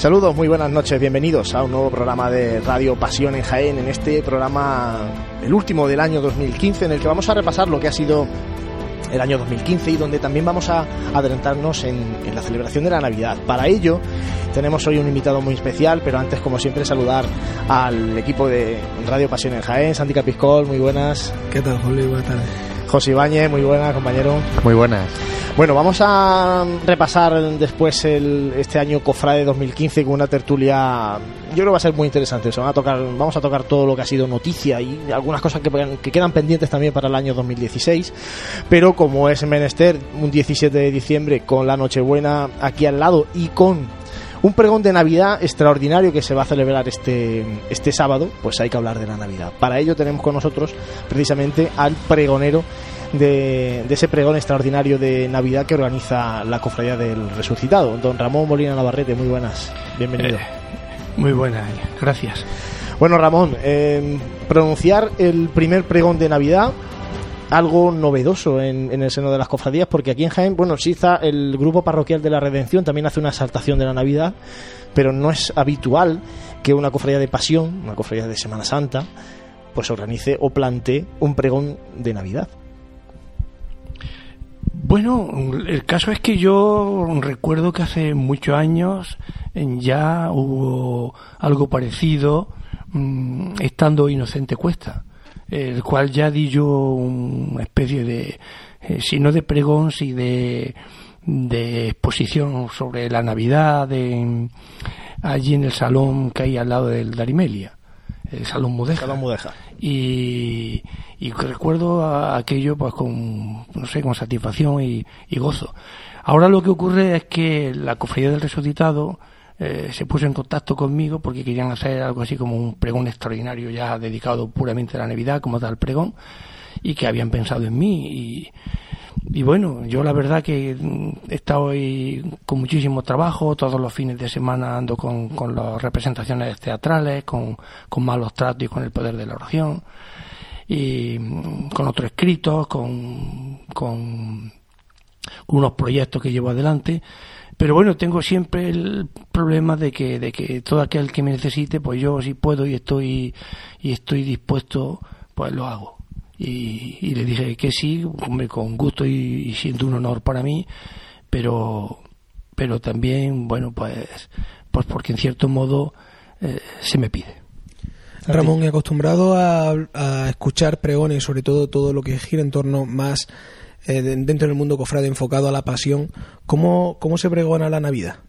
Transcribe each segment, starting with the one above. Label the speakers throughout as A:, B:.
A: Saludos, muy buenas noches, bienvenidos a un nuevo programa de Radio Pasión en Jaén, en este programa, el último del año 2015, en el que vamos a repasar lo que ha sido el año 2015 y donde también vamos a adelantarnos en, en, la celebración de la Navidad. Para ello tenemos hoy un invitado muy especial, pero antes como siempre saludar al equipo de Radio Pasión en Jaén, Santi Capiscol, muy buenas.
B: ¿Qué tal, Juli? Buenas tardes.
A: José Ibáñez, muy buenas, compañero.
C: Muy buenas.
A: Bueno, vamos a repasar después el, este año Cofrade 2015 con una tertulia. Yo creo que va a ser muy interesante. A tocar, vamos a tocar todo lo que ha sido noticia y algunas cosas que, que quedan pendientes también para el año 2016. Pero como es menester, un 17 de diciembre con la Nochebuena aquí al lado y con un pregón de Navidad extraordinario que se va a celebrar este, este sábado, pues hay que hablar de la Navidad. Para ello tenemos con nosotros precisamente al pregonero de, de, ese pregón extraordinario de Navidad que organiza la Cofradía del Resucitado. Don Ramón Molina Navarrete, muy buenas, bienvenido.
B: Eh, muy buenas, gracias.
A: Bueno, Ramón, eh, pronunciar el primer pregón de Navidad algo novedoso en, en, el seno de las cofradías, porque aquí en Jaén, bueno, sí está el grupo parroquial de la Redención, también hace una exaltación de la Navidad, pero no es habitual que una cofradía de pasión, una cofradía de Semana Santa, pues organice o plantee un pregón de Navidad.
B: Bueno, el caso es que yo recuerdo que hace muchos años ya hubo algo parecido mmm, estando Inocente Cuesta el cual ya di yo una especie de, eh, si no de pregón, si de, exposición sobre la Navidad allí en el salón que hay al lado del Darimelia, el Salón Mudeja.
A: Salón Mudeja.
B: Y, y recuerdo aquello pues con, no sé, con satisfacción y, y gozo. Ahora lo que ocurre es que la Cofradía del Resucitado eh, se puso en contacto conmigo porque querían hacer algo así como un pregón extraordinario ya dedicado puramente a la Navidad, como tal pregón, y que habían pensado en mí. Y, bueno, yo la verdad que he estado ahí con muchísimo trabajo, todos los fines de semana ando con, con las representaciones teatrales, con, malos tratos y con el poder de la oración, y con otros escritos, con, con unos proyectos que llevo adelante pero bueno, tengo siempre el problema de que, de que todo aquel que me necesite, pues yo si puedo y estoy, y estoy dispuesto, pues lo hago. Y, y le dije que sí, con gusto y, y, siendo un honor para mí, pero, pero también, bueno, pues, pues porque en cierto modo eh, se me pide.
D: Ramón, acostumbrado a, a escuchar pregones, sobre todo todo lo que gira en torno más eh, dentro del mundo cofrade enfocado a la pasión, ¿cómo, ¿cómo se pregona la Navidad?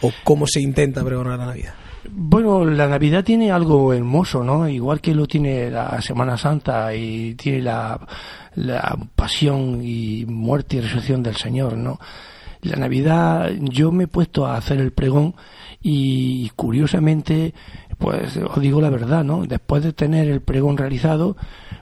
D: ¿O cómo se intenta pregonar la Navidad?
B: Bueno, la Navidad tiene algo hermoso, ¿no? Igual que lo tiene la Semana Santa y tiene la, la pasión y muerte y resurrección del Señor, ¿no? La Navidad, yo me he puesto a hacer el pregón y curiosamente, pues os digo la verdad, ¿no? Después de tener el pregón realizado,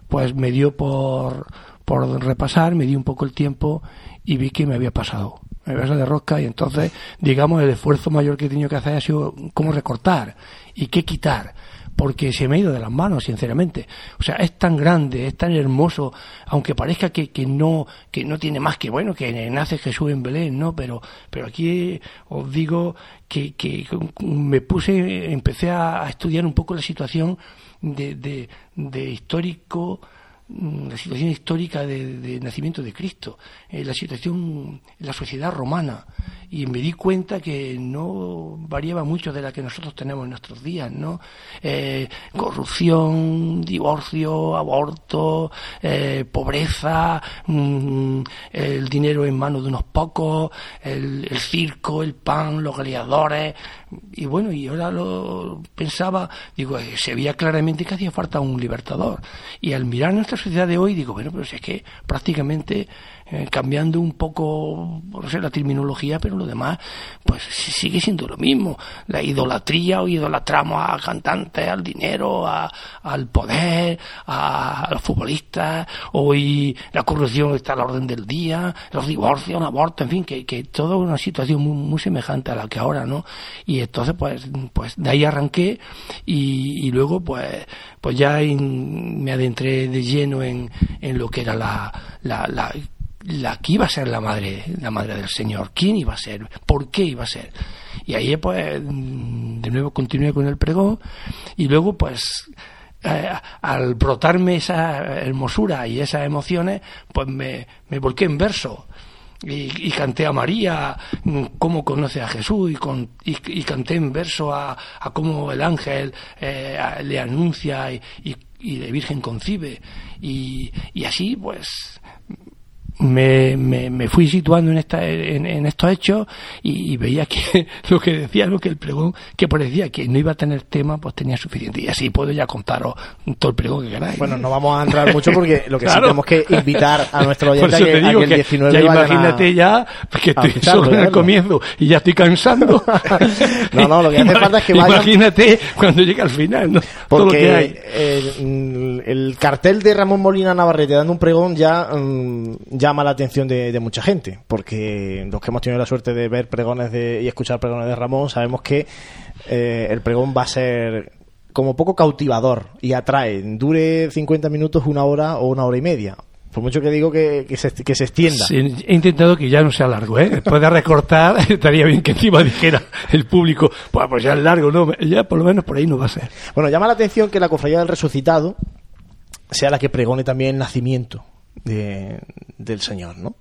B: pues me dio por por repasar, me di un poco el tiempo y vi que me había pasado. Pasado de rosca y entonces, digamos, el esfuerzo mayor que he tenido que hacer ha sido cómo recortar y qué quitar porque se me ha ido de las manos, sinceramente. O sea, es tan grande, es tan hermoso, aunque parezca que, que no que no tiene más que bueno, que nace Jesús en Belén, ¿no? Pero, pero aquí os digo que, que me puse, empecé a estudiar un poco la situación de, de histórico la situación histórica de, nacimiento de Cristo, eh, la situación la sociedad romana, y me di cuenta que no variaba mucho de la que nosotros tenemos en nuestros días, ¿no? Eh, corrupción, divorcio, aborto, eh, pobreza, mmm, el dinero en manos de unos pocos, el, el circo, el pan, los gladiadores, y bueno, y ahora lo pensaba, digo, eh, se veía claramente que hacía falta un libertador. Y al mirar nuestra sociedad de hoy, digo, bueno, pero si es que prácticamente eh, cambiando un poco, no sé, la terminología, pero lo demás, pues sigue siendo lo mismo. La idolatría, o idolatramos a cantantes, al dinero, a, al poder, a, los futbolistas, hoy la corrupción está a la orden del día, los divorcios, el aborto, en fin, que, que toda una situación muy, muy semejante a la que ahora, ¿no? Y entonces, pues, pues de ahí arranqué y, y luego, pues, pues ya me adentré de lleno en, en lo que era la la que iba a ser la madre, la madre del Señor, quién iba a ser, por qué iba a ser. Y ahí pues de nuevo continué con el pregón y luego pues eh, al brotarme esa hermosura y esas emociones, pues me, me volqué en verso. Y, canté a María, mm, cómo conoce a Jesús, y, con, y, canté en verso a, a cómo el ángel eh, le anuncia y, y, de Virgen concibe. Y, y así, pues, me, me, me, fui situando en, esta, en, estos hechos y, veía que lo que decía, lo que el pregón, que parecía que no iba a tener tema, pues tenía suficiente. Y así puedo ya contaros todo el pregón que queráis.
A: Bueno, no vamos a entrar mucho porque lo que sí tenemos que invitar a nuestro oyente a que,
B: te digo que, el 19 ya imagínate ya que estoy solo en el comienzo y ya estoy cansando.
A: no, no, lo que hace falta es que vayan...
B: Imagínate cuando llegue al final, ¿no?
A: Porque todo lo que hay. El, cartel de Ramón Molina Navarrete dando un pregón ya, mm, ya llama la atención de, mucha gente, porque los que hemos tenido la suerte de ver pregones de, y escuchar pregones de Ramón, sabemos que eh, el pregón va a ser como poco cautivador y atrae, dure 50 minutos, una hora o una hora y media. Por mucho que digo que, se, que se extienda.
B: he intentado que ya no sea largo, ¿eh? Después de recortar, estaría bien que encima dijera el público, pues, pues ya es largo, ¿no? Ya por lo menos por ahí no va a ser.
A: Bueno, llama la atención que la cofradía del resucitado sea la que pregone también el nacimiento de, del Señor, ¿no?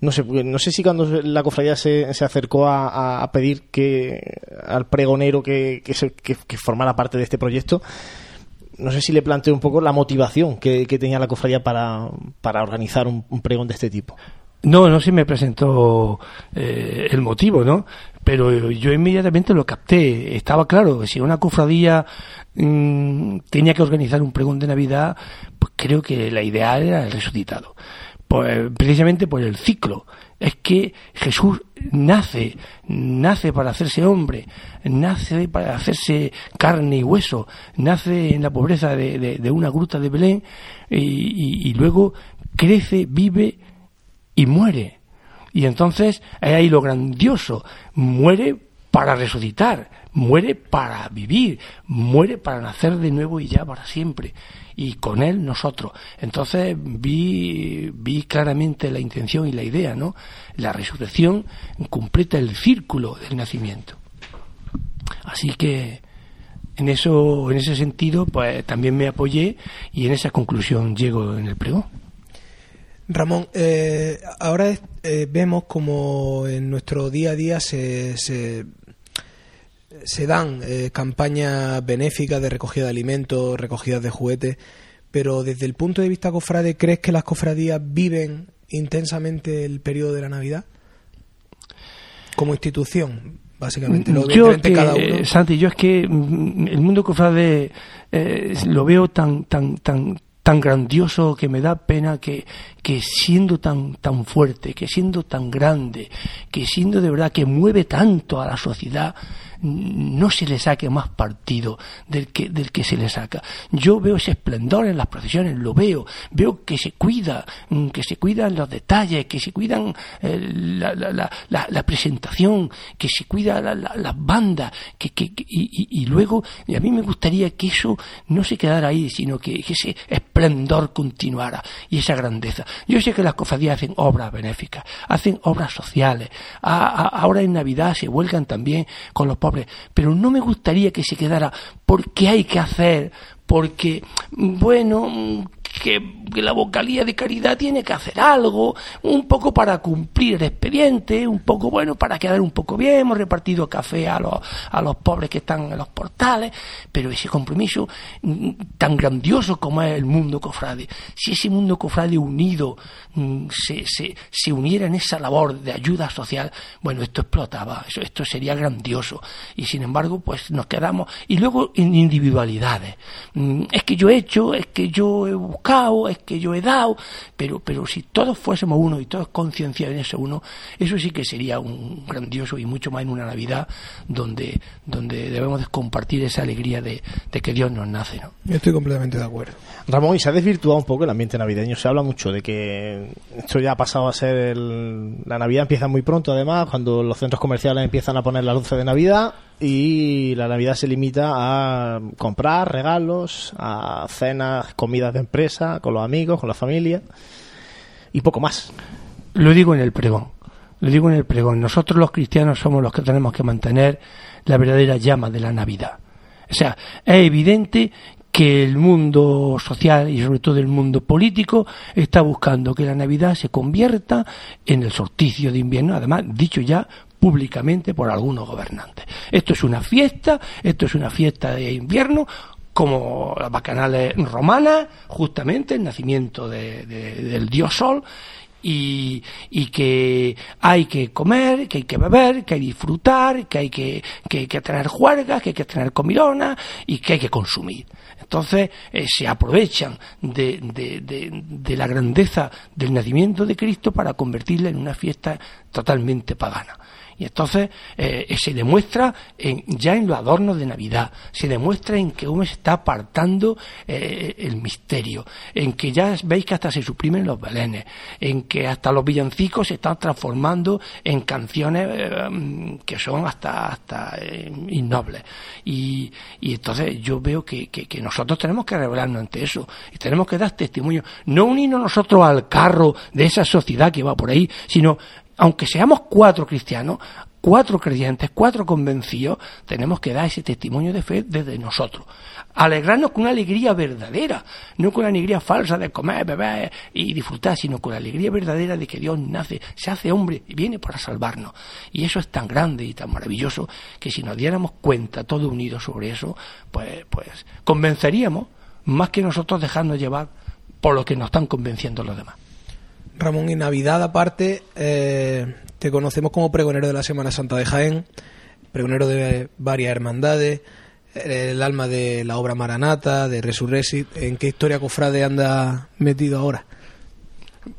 A: No sé, no sé si cuando la cofradía se, se acercó a, pedir que al pregonero que, que, formara parte de este proyecto, no sé si le planteó un poco la motivación que, tenía la cofradía para, para organizar un, pregón de este tipo.
B: No, no se me presentó eh, el motivo, ¿no? Pero yo inmediatamente lo capté. Estaba claro si una cofradía mm, tenía que organizar un pregón de Navidad, pues creo que la ideal era el resucitado. Pues, precisamente por el ciclo. Es que Jesús nace, nace para hacerse hombre, nace para hacerse carne y hueso, nace en la pobreza de, una gruta de Belén y, luego crece, vive y muere. Y entonces ahí lo grandioso, muere para resucitar, muere para vivir, muere para nacer de nuevo y ya para siempre y con él nosotros. Entonces vi, vi claramente la intención y la idea, ¿no? La resurrección completa el círculo del nacimiento. Así que en eso, en ese sentido, pues también me apoyé y en esa conclusión llego en el pregón.
D: Ramón, eh, ahora eh, vemos como en nuestro día a día se, se, se dan eh, campañas benéficas de recogida de alimentos, recogidas de juguetes, pero desde el punto de vista cofrade, ¿crees que las cofradías viven intensamente el periodo de la Navidad? Como institución, básicamente.
B: Lo yo cada uno. Santi, yo es que mm, el mundo cofrade eh, lo veo tan, tan, tan, tan grandioso que me da pena que, que siendo tan, tan fuerte, que siendo tan grande, que siendo de verdad que mueve tanto a la sociedad, no se le saque más partido del que, del que se le saca. Yo veo ese esplendor en las procesiones, lo veo, veo que se cuida, mm, que se cuidan los detalles, que se cuidan eh, la, la, la, presentación, que se cuida las bandas, que, que, y, y, luego a mí me gustaría que eso no se quedara ahí, sino que, ese esplendor continuara y esa grandeza. Yo sé que las cofradías hacen obras benéficas, hacen obras sociales, ahora en Navidad se vuelcan también con los pero no me gustaría que se quedara porque hay que hacer, porque, bueno, que, la vocalía de caridad tiene que hacer algo, un poco para cumplir el expediente, un poco, bueno, para quedar un poco bien, hemos repartido café a los, a los pobres que están en los portales, pero ese compromiso mm, tan grandioso como es el mundo cofrade, si ese mundo cofrade unido mm, se, se, se uniera en esa labor de ayuda social, bueno, esto explotaba, eso, esto sería grandioso, y sin embargo, pues nos quedamos, y luego en individualidades, mm, es que yo he hecho, es que yo he es que yo he dado, pero, pero si todos fuésemos uno y todos concienciados en ese uno, eso sí que sería un grandioso y mucho más en una Navidad donde, donde debemos compartir esa alegría de, que Dios nos nace. ¿no?
D: Yo estoy completamente de acuerdo.
A: Ramón, y se ha desvirtuado un poco el ambiente navideño. Se habla mucho de que esto ya ha pasado a ser la Navidad empieza muy pronto, además, cuando los centros comerciales empiezan a poner la luces de Navidad y la Navidad se limita a comprar regalos, a cenas, comidas de empresa, con los amigos, con la familia y poco más.
B: Lo digo en el pregón. lo digo en el pregón, nosotros los cristianos somos los que tenemos que mantener la verdadera llama de la Navidad. O sea, es evidente que el mundo social y sobre todo el mundo político está buscando que la Navidad se convierta en el sorticio de invierno, además dicho ya públicamente por algunos gobernantes. Esto es una fiesta, esto es una fiesta de invierno, como las bacanales romanas, justamente el nacimiento del dios Sol, y, que hay que comer, que hay que beber, que hay que disfrutar, que hay que, que, tener juergas, que hay que tener comilona y que hay que consumir. Entonces eh, se aprovechan de, de, de, de, la grandeza del nacimiento de Cristo para convertirla en una fiesta totalmente pagana. Y entonces eh, se demuestra en, ya en los adornos de Navidad, se demuestra en que uno se está apartando eh, el misterio, en que ya veis que hasta se suprimen los belenes, en que hasta los villancicos se están transformando en canciones eh, que son hasta, hasta eh, innobles. Y, y, entonces yo veo que, que, que nosotros tenemos que revelarnos ante eso y tenemos que dar testimonio, no unirnos nosotros al carro de esa sociedad que va por ahí, sino aunque seamos cuatro cristianos, cuatro creyentes, cuatro convencidos, tenemos que dar ese testimonio de fe desde nosotros. Alegrarnos con una alegría verdadera, no con la alegría falsa de comer, beber y disfrutar, sino con la alegría verdadera de que Dios nace, se hace hombre y viene para salvarnos. Y eso es tan grande y tan maravilloso que si nos diéramos cuenta todos unidos sobre eso, pues, pues convenceríamos más que nosotros dejarnos llevar por lo que nos están convenciendo los demás.
D: Ramón, y Navidad aparte, eh, te conocemos como pregonero de la Semana Santa de Jaén, pregonero de varias hermandades, el alma de la obra Maranata, de Resurrexit. ¿En qué historia cofrade anda metido ahora?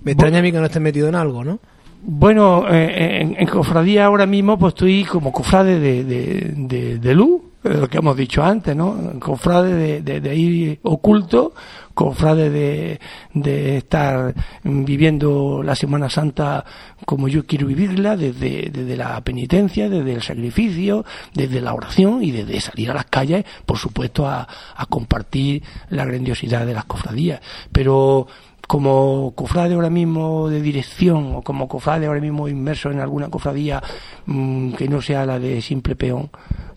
D: Me extraña a mí que no estés metido en algo, ¿no?
B: Bueno, eh, en, en, cofradía ahora mismo pues estoy como cofrade de, de, de, de luz, lo que hemos dicho antes, ¿no? Cofrade de, de, de ir oculto, cofrade de, de estar viviendo la Semana Santa como yo quiero vivirla, desde, desde la penitencia, desde el sacrificio, desde la oración y desde salir a las calles, por supuesto, a, a compartir la grandiosidad de las cofradías. Pero como cofrade ahora mismo de dirección o como cofrade ahora mismo inmerso en alguna cofradía mmm, que no sea la de simple peón,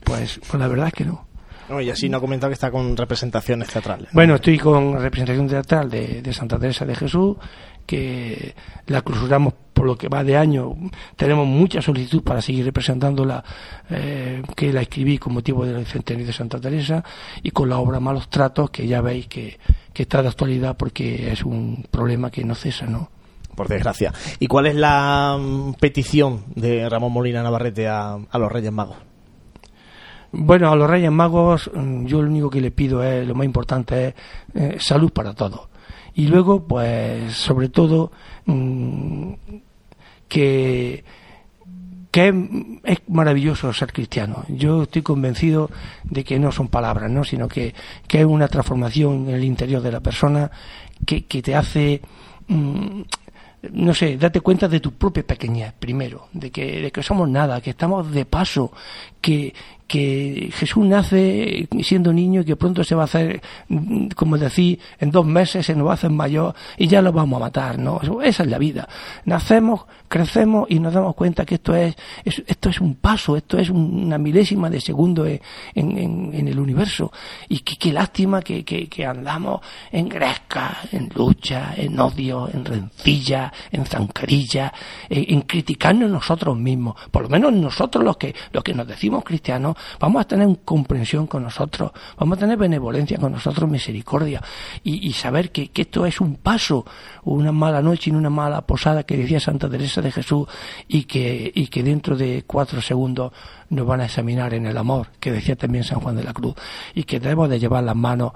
B: pues, pues la verdad es que no.
A: No, y así no ha comentado que está con representaciones teatrales. ¿no?
B: Bueno, estoy con representación teatral de, de, Santa Teresa de Jesús, que la clausuramos por lo que va de año. Tenemos mucha solicitud para seguir representándola, eh, que la escribí con motivo del centenario de Santa Teresa, y con la obra Malos Tratos, que ya veis que, que está de actualidad porque es un problema que no cesa, ¿no?
A: por desgracia. ¿Y cuál es la um, petición de Ramón Molina Navarrete a, a los Reyes Magos?
B: Bueno, a los Reyes Magos yo lo único que le pido es, lo más importante es eh, salud para todos. Y luego, pues, sobre todo, mmm, que, que es, maravilloso ser cristiano. Yo estoy convencido de que no son palabras, ¿no? sino que, que es una transformación en el interior de la persona que, que te hace... Mmm, no sé, date cuenta de tu propia pequeñez primero, de que, de que somos nada, que estamos de paso, que, que Jesús nace siendo niño y que pronto se va a hacer, como decir, en dos meses se nos va a hacer mayor y ya lo vamos a matar, ¿no? Esa es la vida. Nacemos, crecemos y nos damos cuenta que esto es, es esto es un paso, esto es una milésima de segundo en, en, el universo. Y qué, qué lástima que, que, que, andamos en gresca, en lucha, en odio, en rencilla, en zancarilla, en, en criticarnos nosotros mismos. Por lo menos nosotros los que, los que nos decimos cristianos, vamos a tener comprensión con nosotros, vamos a tener benevolencia con nosotros, misericordia, y, saber que, esto es un paso, una mala noche y una mala posada que decía Santa Teresa de Jesús, y que, y que dentro de cuatro segundos nos van a examinar en el amor, que decía también San Juan de la Cruz, y que debemos de llevar las manos,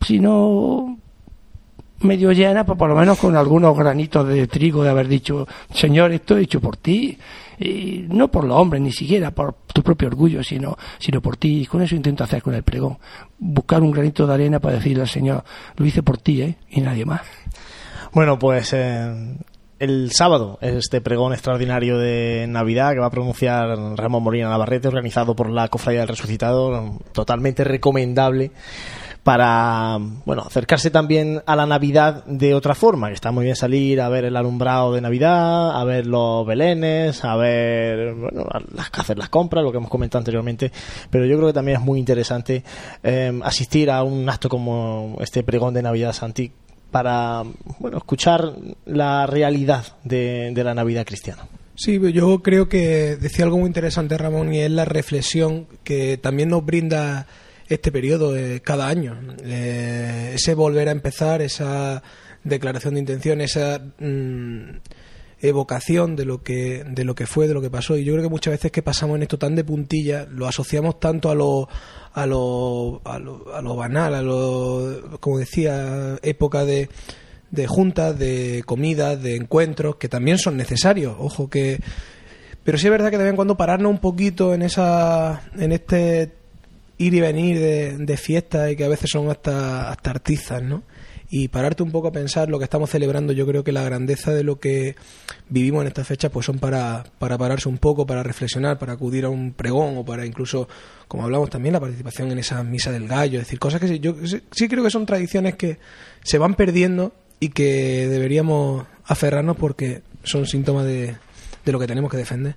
B: si no medio llena, pues por lo menos con algunos granitos de trigo de haber dicho, Señor, esto he hecho por ti, no por los hombres, ni siquiera por tu propio orgullo, sino, sino por ti. Y con eso intento hacer con el pregón. Buscar un granito de arena para decirle al Señor, lo hice por ti, ¿eh? Y nadie más.
A: Bueno, pues eh, el sábado este pregón extraordinario de Navidad que va a pronunciar Ramón Molina Navarrete, organizado por la Cofradía del Resucitado, totalmente recomendable para bueno acercarse también a la Navidad de otra forma, que está muy bien salir a ver el alumbrado de Navidad, a ver los belenes, a ver bueno, las, hacer las compras, lo que hemos comentado anteriormente, pero yo creo que también es muy interesante eh, asistir a un acto como este pregón de Navidad Santi para bueno escuchar la realidad de, de la Navidad cristiana.
D: Sí, yo creo que decía algo muy interesante Ramón y es la reflexión que también nos brinda este periodo de cada año. Eh, ese volver a empezar, esa declaración de intención, esa mm, evocación de lo que de lo que fue, de lo que pasó. Y yo creo que muchas veces que pasamos en esto tan de puntilla, lo asociamos tanto a lo a lo, a lo, a lo banal, a lo, como decía, época de, de juntas, de comidas, de encuentros, que también son necesarios. Ojo que pero sí es verdad que de vez en cuando pararnos un poquito en esa en este ir y venir de, fiestas y que a veces son hasta, hasta artizas, ¿no? Y pararte un poco a pensar lo que estamos celebrando, yo creo que la grandeza de lo que vivimos en estas fechas pues son para, para pararse un poco, para reflexionar, para acudir a un pregón o para incluso, como hablamos también, la participación en esa misa del gallo, es decir, cosas que yo sí creo que son tradiciones que se van perdiendo y que deberíamos aferrarnos porque son síntomas de lo que tenemos que defender.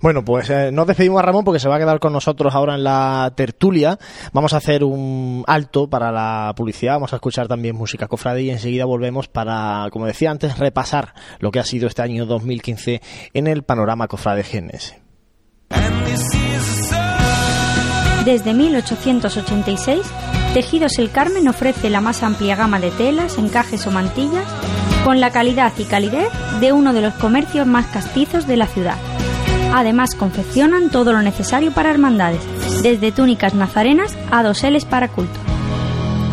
A: Bueno, pues eh, nos despedimos a Ramón porque se va a quedar con nosotros ahora en la tertulia. Vamos a hacer un alto para la publicidad, vamos a escuchar también música cofrade y enseguida volvemos para, como decía antes, repasar lo que ha sido este año 2015 en el panorama cofrade Genes.
C: Desde 1886, Tejidos El Carmen ofrece la más amplia gama de telas, encajes o mantillas con la calidad y calidez de uno de los comercios más castizos de la ciudad. Además, confeccionan todo lo necesario para hermandades, desde túnicas nazarenas a doseles para culto.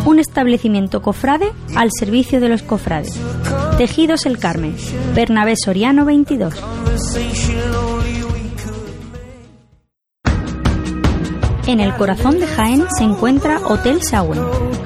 C: Un establecimiento cofrade al servicio de los cofrades. Tejidos El Carmen, Bernabé Soriano 22. En el corazón de Jaén se encuentra Hotel Sauen,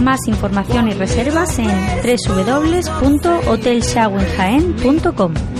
C: Más información y reservas en www.hotelshawenjaen.com.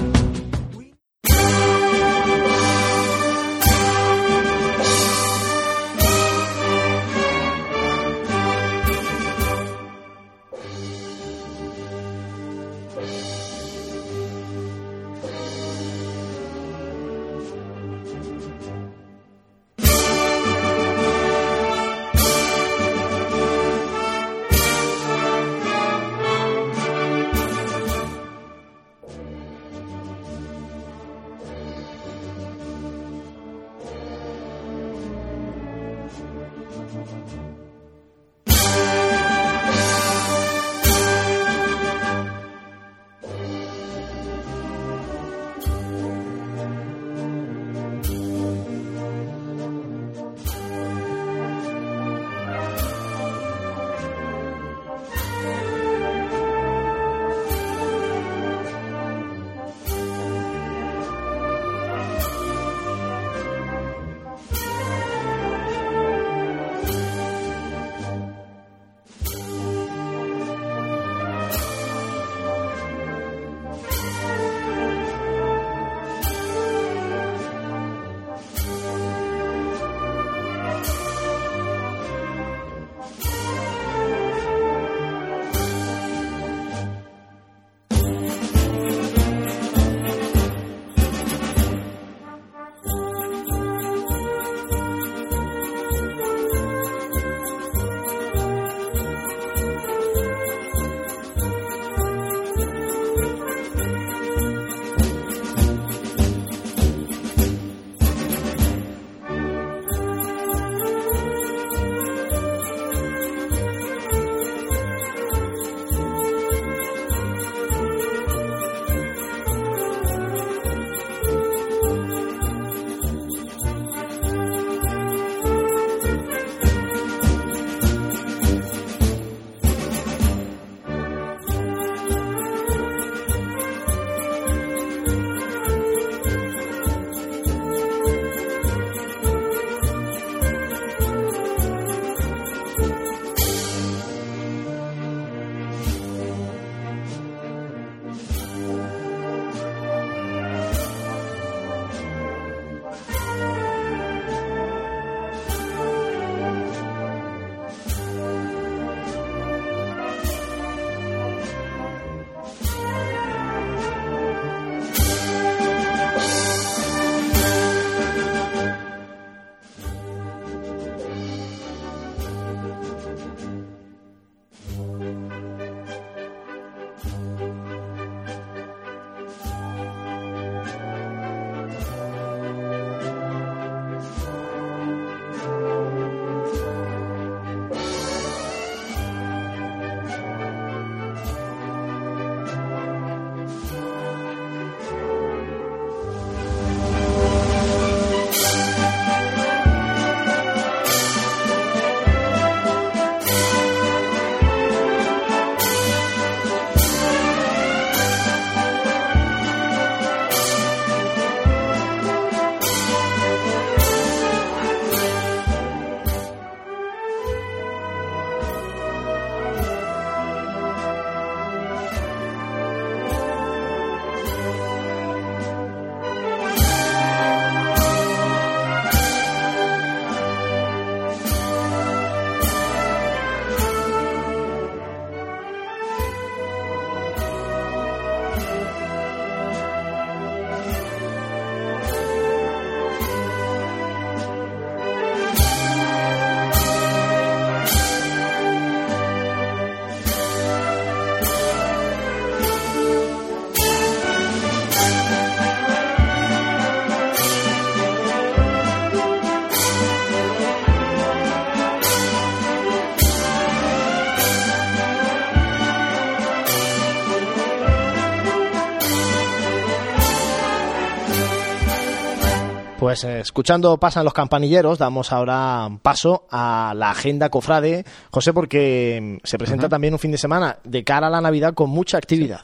A: Pues eh, escuchando Pasan los campanilleros, damos ahora paso a la agenda cofrade, José, porque mm, se presenta también un fin de semana de cara a la Navidad con mucha actividad.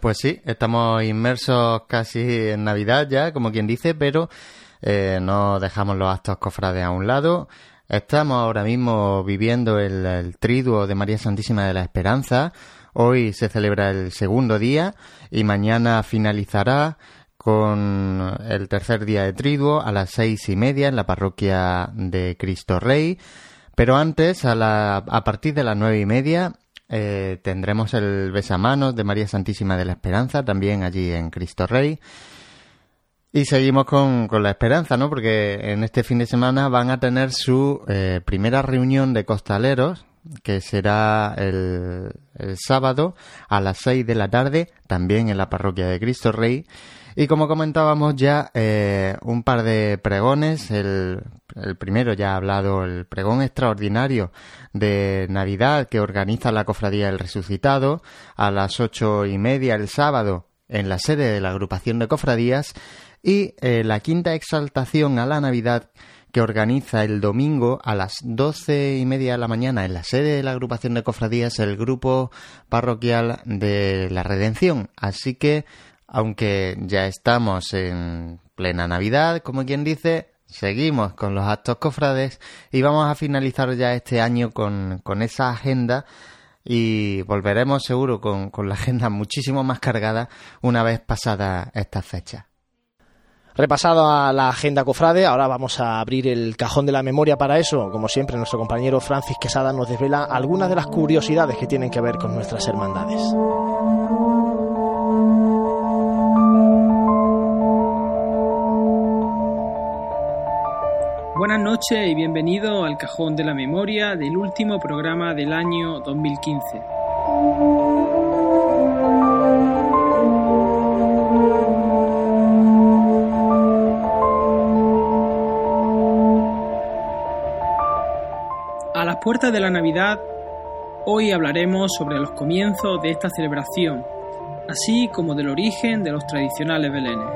E: Pues sí, estamos inmersos casi en Navidad ya, como quien dice, pero eh, no dejamos los actos cofrades a un lado. Estamos ahora mismo viviendo el, el triduo de María Santísima de la Esperanza. Hoy se celebra el segundo día y mañana finalizará con el tercer día de triduo a las seis y media en la parroquia de Cristo Rey. Pero antes, a, la, a partir de las nueve y media, eh, tendremos el besamanos de María Santísima de la Esperanza, también allí en Cristo Rey. Y seguimos con, con la esperanza, ¿no? Porque en este fin de semana van a tener su eh, primera reunión de costaleros, que será el, el sábado a las seis de la tarde, también en la parroquia de Cristo Rey. Y como comentábamos ya, eh, un par de pregones. El, el, primero ya ha hablado, el pregón extraordinario de Navidad que organiza la Cofradía del Resucitado a las ocho y media el sábado en la sede de la agrupación de cofradías y eh, la quinta exaltación a la Navidad que organiza el domingo a las doce y media de la mañana en la sede de la agrupación de cofradías el grupo parroquial de la Redención. Así que aunque ya estamos en plena Navidad, como quien dice, seguimos con los actos cofrades y vamos a finalizar ya este año con, con esa agenda y volveremos seguro con, con, la agenda muchísimo más cargada una vez pasada esta fecha.
A: Repasado a la agenda cofrade, ahora vamos a abrir el cajón de la memoria para eso. Como siempre, nuestro compañero Francis Quesada nos desvela algunas de las curiosidades que tienen que ver con nuestras hermandades.
F: Buenas noches y bienvenido al Cajón de la Memoria del último programa del año 2015. A las puertas de la Navidad, hoy hablaremos sobre los comienzos de esta celebración, así como del origen de los tradicionales belenes.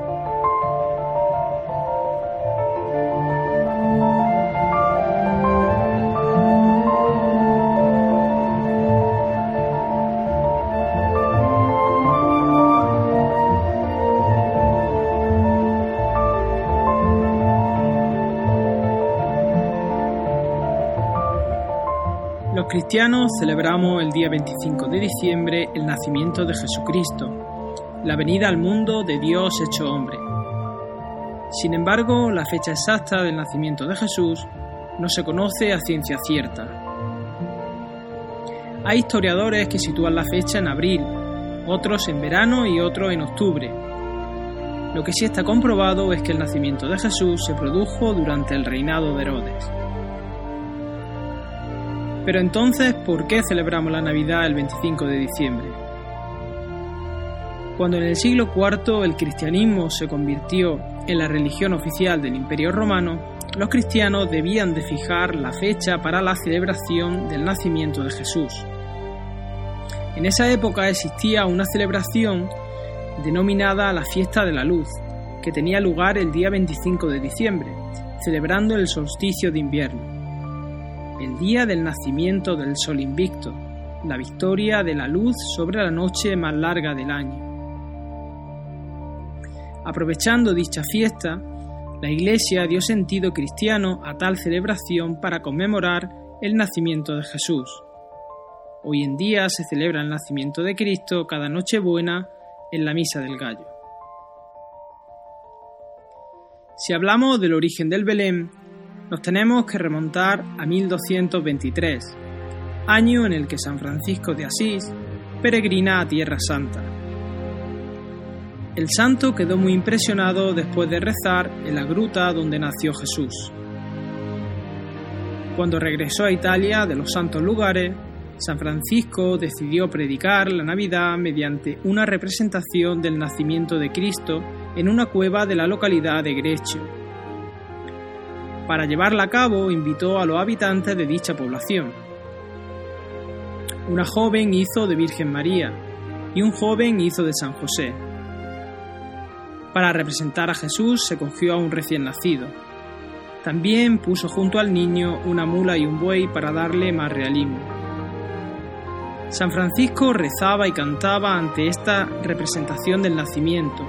F: Los cristianos celebramos el día 25 de diciembre el nacimiento de Jesucristo, la venida al mundo de Dios hecho hombre. Sin embargo, la fecha exacta del nacimiento de Jesús no se conoce a ciencia cierta. Hay historiadores que sitúan la fecha en abril, otros en verano y otros en octubre. Lo que sí está comprobado es que el nacimiento de Jesús se produjo durante el reinado de Herodes. Pero entonces, ¿por qué celebramos la Navidad el 25 de diciembre? Cuando en el siglo IV el cristianismo se convirtió en la religión oficial del Imperio Romano, los cristianos debían de fijar la fecha para la celebración del nacimiento de Jesús. En esa época existía una celebración denominada la Fiesta de la Luz, que tenía lugar el día 25 de diciembre, celebrando el solsticio de invierno el día del nacimiento del sol invicto, la victoria de la luz sobre la noche más larga del año. Aprovechando dicha fiesta, la Iglesia dio sentido cristiano a tal celebración para conmemorar el nacimiento de Jesús. Hoy en día se celebra el nacimiento de Cristo cada Nochebuena en la Misa del Gallo. Si hablamos del origen del Belén, nos tenemos que remontar a 1223, año en el que San Francisco de Asís peregrina a Tierra Santa. El santo quedó muy impresionado después de rezar en la gruta donde nació Jesús. Cuando regresó a Italia de los santos lugares, San Francisco decidió predicar la Navidad mediante una representación del nacimiento de Cristo en una cueva de la localidad de Greccio para llevarla a cabo invitó a los habitantes de dicha población. Una joven hizo de Virgen María y un joven hizo de San José. Para representar a Jesús se cogió a un recién nacido. También puso junto al niño una mula y un buey para darle más realismo. San Francisco rezaba y cantaba ante esta representación del nacimiento,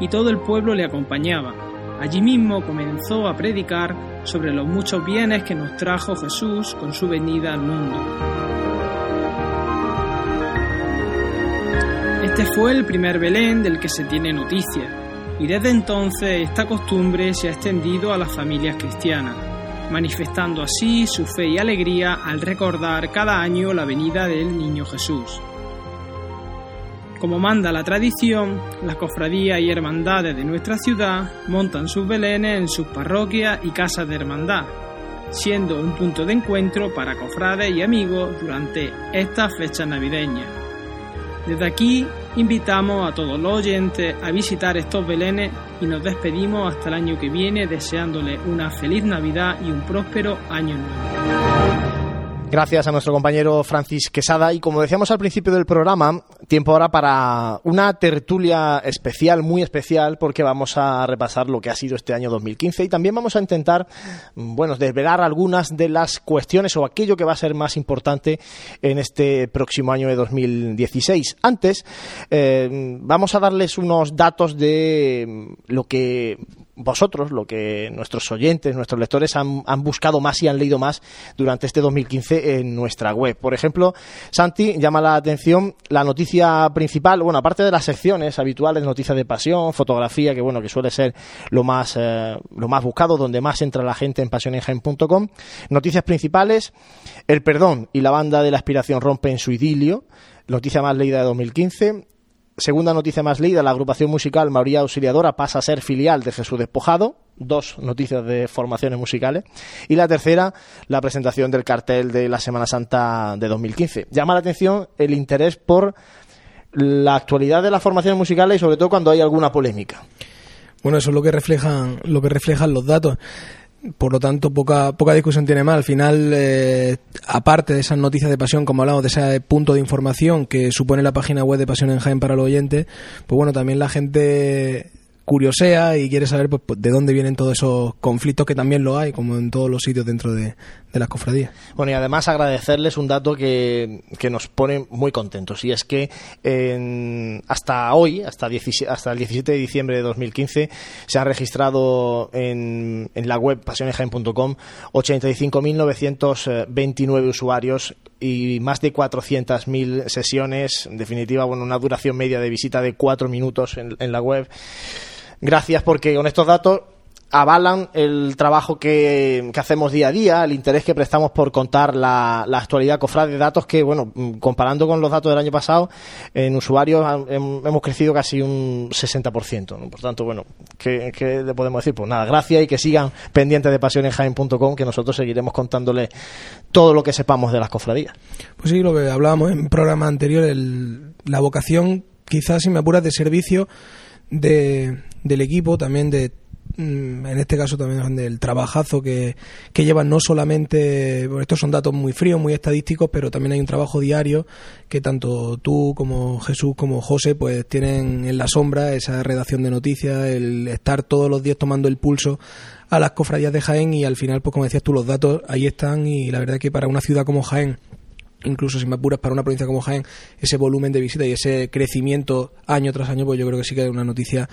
F: y todo el pueblo le acompañaba. Allí mismo comenzó a predicar sobre los muchos bienes que nos trajo Jesús con su venida al mundo. Este fue el primer Belén del que se tiene noticia, y desde entonces esta costumbre se ha extendido a las familias cristianas, manifestando así su fe y alegría al recordar cada año la venida del Niño Jesús. Como manda la tradición, las cofradías y hermandades de nuestra ciudad montan sus belenes en sus parroquias y casas de hermandad, siendo un punto de encuentro para cofrades y amigos durante estas fechas navideñas. Desde aquí invitamos a todos los oyentes a visitar estos belenes y nos despedimos hasta el año que viene deseándoles una feliz Navidad y un próspero año nuevo.
A: Gracias a nuestro compañero Francis Quesada. Y como decíamos al principio del programa, tiempo ahora para una tertulia especial, muy especial, porque vamos a repasar lo que ha sido este año 2015 y también vamos a intentar, bueno, desvelar algunas de las cuestiones o aquello que va a ser más importante en este próximo año de 2016. Antes, eh, vamos a darles unos datos de lo que vosotros, lo que nuestros oyentes, nuestros lectores han, buscado más y han leído más durante este 2015 en nuestra web. Por ejemplo, Santi llama la atención la noticia principal, bueno, aparte de las secciones habituales, noticias de pasión, fotografía, que bueno, que suele ser lo más, eh, lo más buscado, donde más entra la gente en pasionenjaen.com. Noticias principales, el perdón y la banda de la aspiración rompen su idilio, noticia más leída de 2015 Segunda noticia más leída, la agrupación musical María Auxiliadora pasa a ser filial de Jesús Despojado. Dos noticias de formaciones musicales. Y la tercera, la presentación del cartel de la Semana Santa de 2015. Llama la atención el interés por la actualidad de las formaciones musicales y sobre todo cuando hay alguna polémica.
D: Bueno, eso es lo que reflejan, lo que reflejan los datos por lo tanto, poca, poca discusión tiene más. Al final, eh, aparte de esas noticias de pasión, como hablamos, de ese punto de información que supone la página web de Pasión en Jaén para los oyentes, pues bueno, también la gente curiosea y quiere saber pues, pues, de dónde vienen todos esos conflictos que también lo hay, como en todos los sitios dentro de, las cofradías.
A: Bueno, y además agradecerles un dato que, nos pone muy contentos, y es que hasta hoy, hasta, hasta el 17 de diciembre de 2015, se han registrado en, en la web pasionesjaen.com 85.929 usuarios y más de 400.000 sesiones. En definitiva, bueno, una duración media de visita de cuatro minutos en, en la web. Gracias porque con estos datos avalan el trabajo que, hacemos día a día, el interés que prestamos por contar la, actualidad cofrade de datos que, bueno, comparando con los datos del año pasado, en usuarios hemos crecido casi un 60%. Por tanto, bueno, ¿qué, le podemos decir? Pues nada, gracias y que sigan pendientes de pasionenjaen.com que nosotros seguiremos contándoles todo lo que sepamos de las cofradías.
D: Pues sí, lo que hablábamos en programa anterior, el, la vocación, quizás si me apuras, de servicio de, del equipo, también de mm, en este caso también del trabajazo que, que llevan no solamente, estos son datos muy fríos, muy estadísticos, pero también hay un trabajo diario que tanto tú como Jesús como José pues tienen en la sombra esa redacción de noticias, el estar todos los días tomando el pulso a las cofradías de Jaén y al final pues como decías tú los datos ahí están y la verdad que para una ciudad como Jaén incluso si me apuras para una provincia como Jaén, ese volumen de visita y ese crecimiento año tras año, pues yo creo que sí que es una noticia,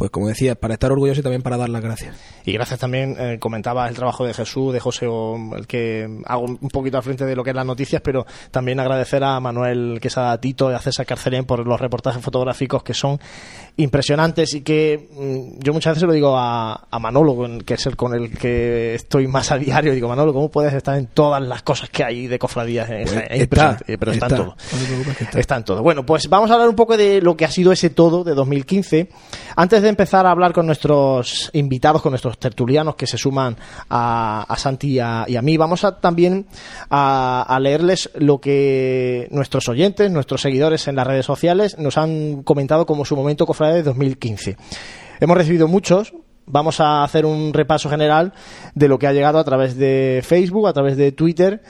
D: pues como decía, para estar orgulloso y también para dar las gracias.
A: Y gracias también, eh, comentaba el trabajo de Jesús, de José, el que hago un poquito al frente de lo que es las noticias, pero también agradecer a Manuel Quesada Tito y a César Carcelén por los reportajes fotográficos que son impresionantes y que mm, yo muchas veces lo digo a, Manolo, que es el con el que estoy más a diario, digo, Manolo, ¿cómo puedes estar en todas las cosas que hay de cofradías en pues
D: está,
A: pero está, en todo. Está. en todo. Bueno, pues vamos a hablar un poco de lo que ha sido ese todo de 2015. Antes de empezar a hablar con nuestros invitados, con nuestros tertulianos que se suman a, a Santi y a, mí, vamos a también a, leerles lo que nuestros oyentes, nuestros seguidores en las redes sociales nos han comentado como su momento cofrade de 2015. Hemos recibido muchos, vamos a hacer un repaso general de lo que ha llegado a través de Facebook, a través de Twitter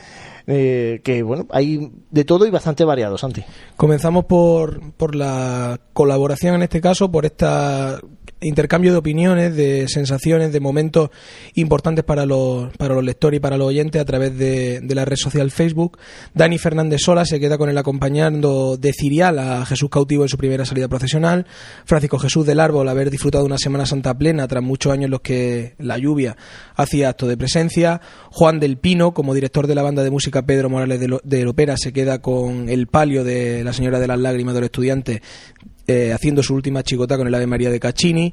A: eh, que bueno, hay de todo y bastante variado, Santi.
D: Comenzamos por, por la colaboración en este caso, por esta intercambio de opiniones, de sensaciones, de momentos importantes para los, para los lectores y para los oyentes a través de, la red social Facebook. Dani Fernández Sola se queda con el acompañando de Cirial a Jesús Cautivo en su primera salida profesional. Francisco Jesús del Árbol haber disfrutado una Semana Santa plena tras muchos años en los que la lluvia hacía acto de presencia. Juan del Pino, como director de la banda de música Pedro Morales de, de Opera, se queda con el palio de la Señora de las Lágrimas de los Estudiantes eh, haciendo su última chicota con el Ave María de Caccini.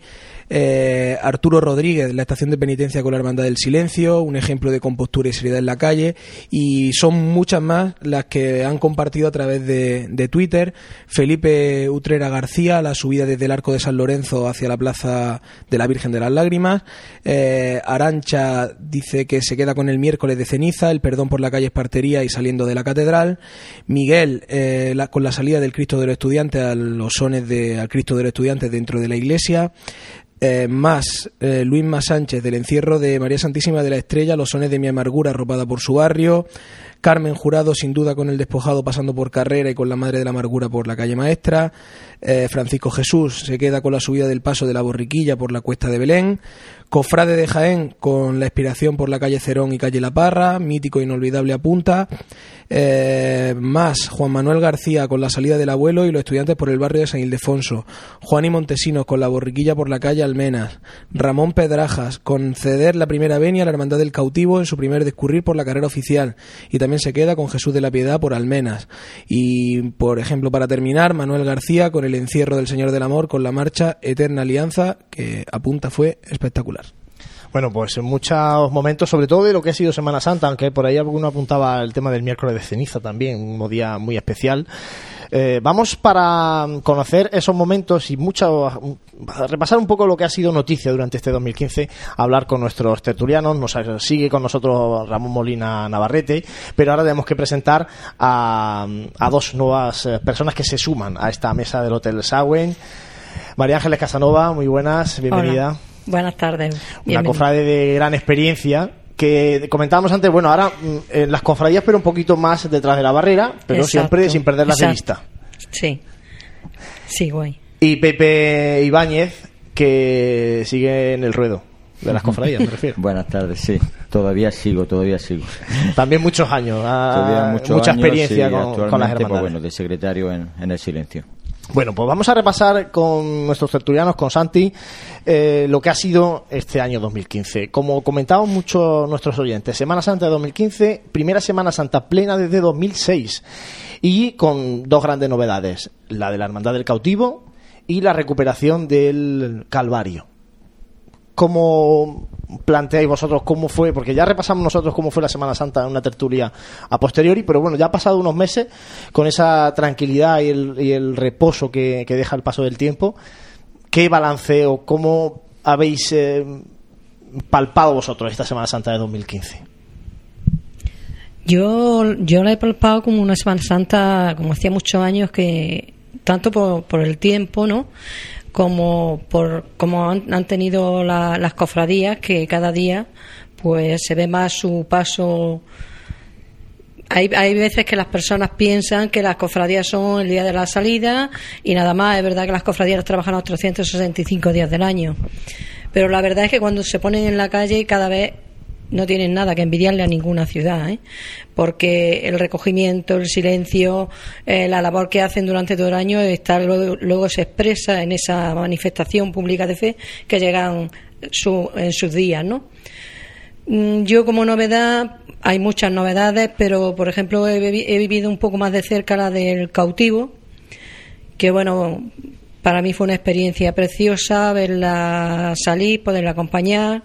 D: Eh, Arturo Rodríguez, la estación de penitencia con la Hermandad del Silencio, un ejemplo de compostura y seriedad en la calle. Y son muchas más las que han compartido a través de, Twitter. Felipe Utrera García, la subida desde el Arco de San Lorenzo hacia la Plaza de la Virgen de las Lágrimas. Eh, Arancha dice que se queda con el miércoles de ceniza, el perdón por la calle Espartería y saliendo de la catedral. Miguel, con la salida del Cristo de los Estudiantes a los sones de, al Cristo de los Estudiantes dentro de la iglesia. Eh, más eh, Luis Más Sánchez del encierro de María Santísima de la Estrella, los sones de mi amargura arropada por su barrio, Carmen Jurado sin duda con el despojado pasando por carrera y con la madre de la amargura por la calle maestra, eh, Francisco Jesús se queda con la subida del paso de la borriquilla por la cuesta de Belén, Cofrade de Jaén con la expiración por la calle Cerón y calle La Parra, mítico e inolvidable apunta. Eh, más Juan Manuel García con la salida del abuelo y los estudiantes por el barrio de San Ildefonso. Juan y Montesinos con la borriquilla por la calle Almenas. Ramón Pedrajas con ceder la primera venia a la Hermandad del Cautivo en su primer discurrir por la carrera oficial. Y también se queda con Jesús de la Piedad por Almenas. Y, por ejemplo, para terminar, Manuel García con el encierro del Señor del Amor con la marcha Eterna Alianza, que apunta fue espectacular.
A: Bueno, pues en muchos momentos, sobre todo de lo que ha sido Semana Santa, aunque por ahí alguno apuntaba el tema del miércoles de ceniza también, un día muy especial. Eh, vamos para conocer esos momentos y mucho, repasar un poco lo que ha sido noticia durante este 2015, hablar con nuestros tertulianos. Nos sigue con nosotros Ramón Molina Navarrete, pero ahora tenemos que presentar a, a dos nuevas eh, personas que se suman a esta mesa del Hotel Sawen. María Ángeles Casanova, muy buenas, bienvenida.
G: Buenas tardes.
A: Una cofrade de gran experiencia que comentábamos antes, bueno, ahora mm, en las cofradías, pero un poquito más detrás de la barrera, pero siempre sin perderlas de vista.
G: Sí, sí, guay.
A: Y Pepe Ibáñez, que sigue en el ruedo de las cofradías, me refiero.
H: Buenas tardes, sí. Todavía sigo, todavía sigo.
A: También muchos años, ah, mucha experiencia con, con, las pues, hermandades.
H: bueno, de secretario en, en el silencio.
A: Bueno, pues vamos a repasar con nuestros tertulianos, con Santi, eh, lo que ha sido este año 2015. Como comentaban muchos nuestros oyentes, Semana Santa de 2015, primera Semana Santa plena desde 2006 y con dos grandes novedades, la de la Hermandad del Cautivo y la recuperación del Calvario. ¿Cómo planteáis vosotros cómo fue? Porque ya repasamos nosotros cómo fue la Semana Santa en una tertulia a posteriori, pero bueno, ya ha pasado unos meses con esa tranquilidad y el, reposo que, deja el paso del tiempo. ¿Qué balanceo, cómo habéis eh, palpado vosotros esta Semana Santa de 2015?
G: Yo, yo la he palpado como una Semana Santa, como hacía muchos años, que tanto por, por el tiempo, ¿no? Como por como han, tenido las cofradías que cada día pues se ve más su paso hay, hay veces que las personas piensan que las cofradías son el día de la salida y nada más. Es verdad que las cofradías trabajan los 365 días del año. Pero la verdad es que cuando se ponen en la calle cada vez no tienen nada que envidiarle a ninguna ciudad, ¿eh? porque el recogimiento, el silencio, eh, la labor que hacen durante todo el año está luego, se expresa en esa manifestación pública de fe que llegan en sus días, ¿no? Mm, yo como novedad, hay muchas novedades, pero por ejemplo he, vivido un poco más de cerca la del cautivo, que bueno, para mí fue una experiencia preciosa verla salir, poderla acompañar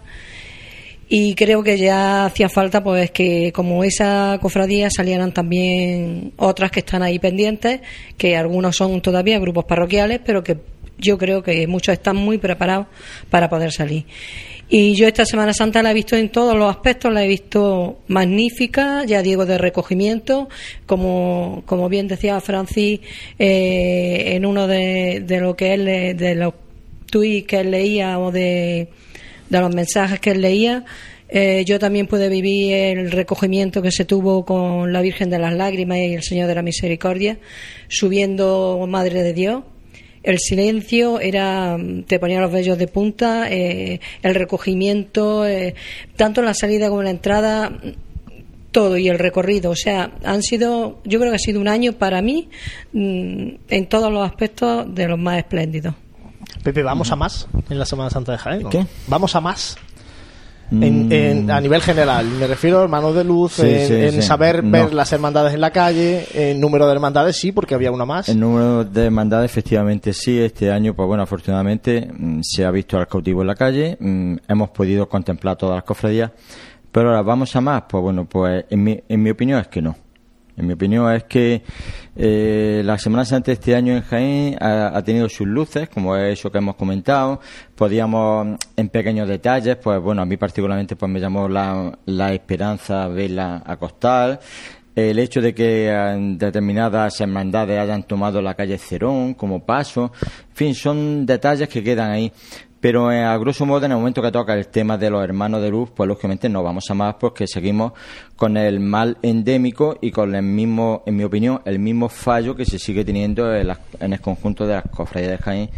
G: y creo que ya hacía falta pues que como esa cofradía salieran también otras que están ahí pendientes, que algunos son todavía grupos parroquiales, pero que yo creo que muchos están muy preparados para poder salir. Y yo esta Semana Santa la he visto en todos los aspectos, la he visto magnífica, ya digo, de recogimiento, como, como bien decía Francis eh, en uno de, de lo que él, de los tweets que él leía o de de los mensajes que él leía, Eh, yo también pude vivir el recogimiento que se tuvo con la Virgen de las Lágrimas y el Señor de la Misericordia, subiendo Madre de Dios. El silencio era, te ponía los vellos de punta, eh, el recogimiento, eh, tanto en la salida como en la entrada, todo y el recorrido. O sea, han sido, yo creo que ha sido un año para mí mm, en todos los aspectos de los más espléndidos.
A: Pepe, ¿vamos a más en la Semana Santa de Jaén?
H: ¿Qué?
A: ¿Vamos a más? En, en- a nivel general, me refiero a hermanos de luz,
H: Sí,
A: en,
H: sí,
A: en
H: sí.
A: saber
H: No.
A: ver las hermandades en la calle, en número de hermandades sí, porque había una más.
H: El número de hermandades, efectivamente, sí. Este año, pues bueno, afortunadamente mm, se ha visto al cautivo en la calle. mm, hemos podido contemplar todas las cofradías. Pero ahora, ¿vamos a más? Pues bueno, pues en mi, en mi opinión es que no. En mi opinión es que eh, la Semana Santa de este año en Jaén ha, tenido sus luces, como es eso que hemos comentado. Podíamos, en pequeños detalles, pues bueno, a mí particularmente pues me llamó la, la esperanza verla acostar. El hecho de que eh, determinadas hermandades hayan tomado la calle Cerón como paso, en fin, son detalles que quedan ahí. Pero eh, a grosso modo, en el momento que toca el tema de los hermanos de luz, pues lógicamente no vamos a más porque seguimos con el mal endémico y con el mismo, en mi opinión, el mismo fallo que se sigue teniendo en, las- en el conjunto de las cofradías de Jaén.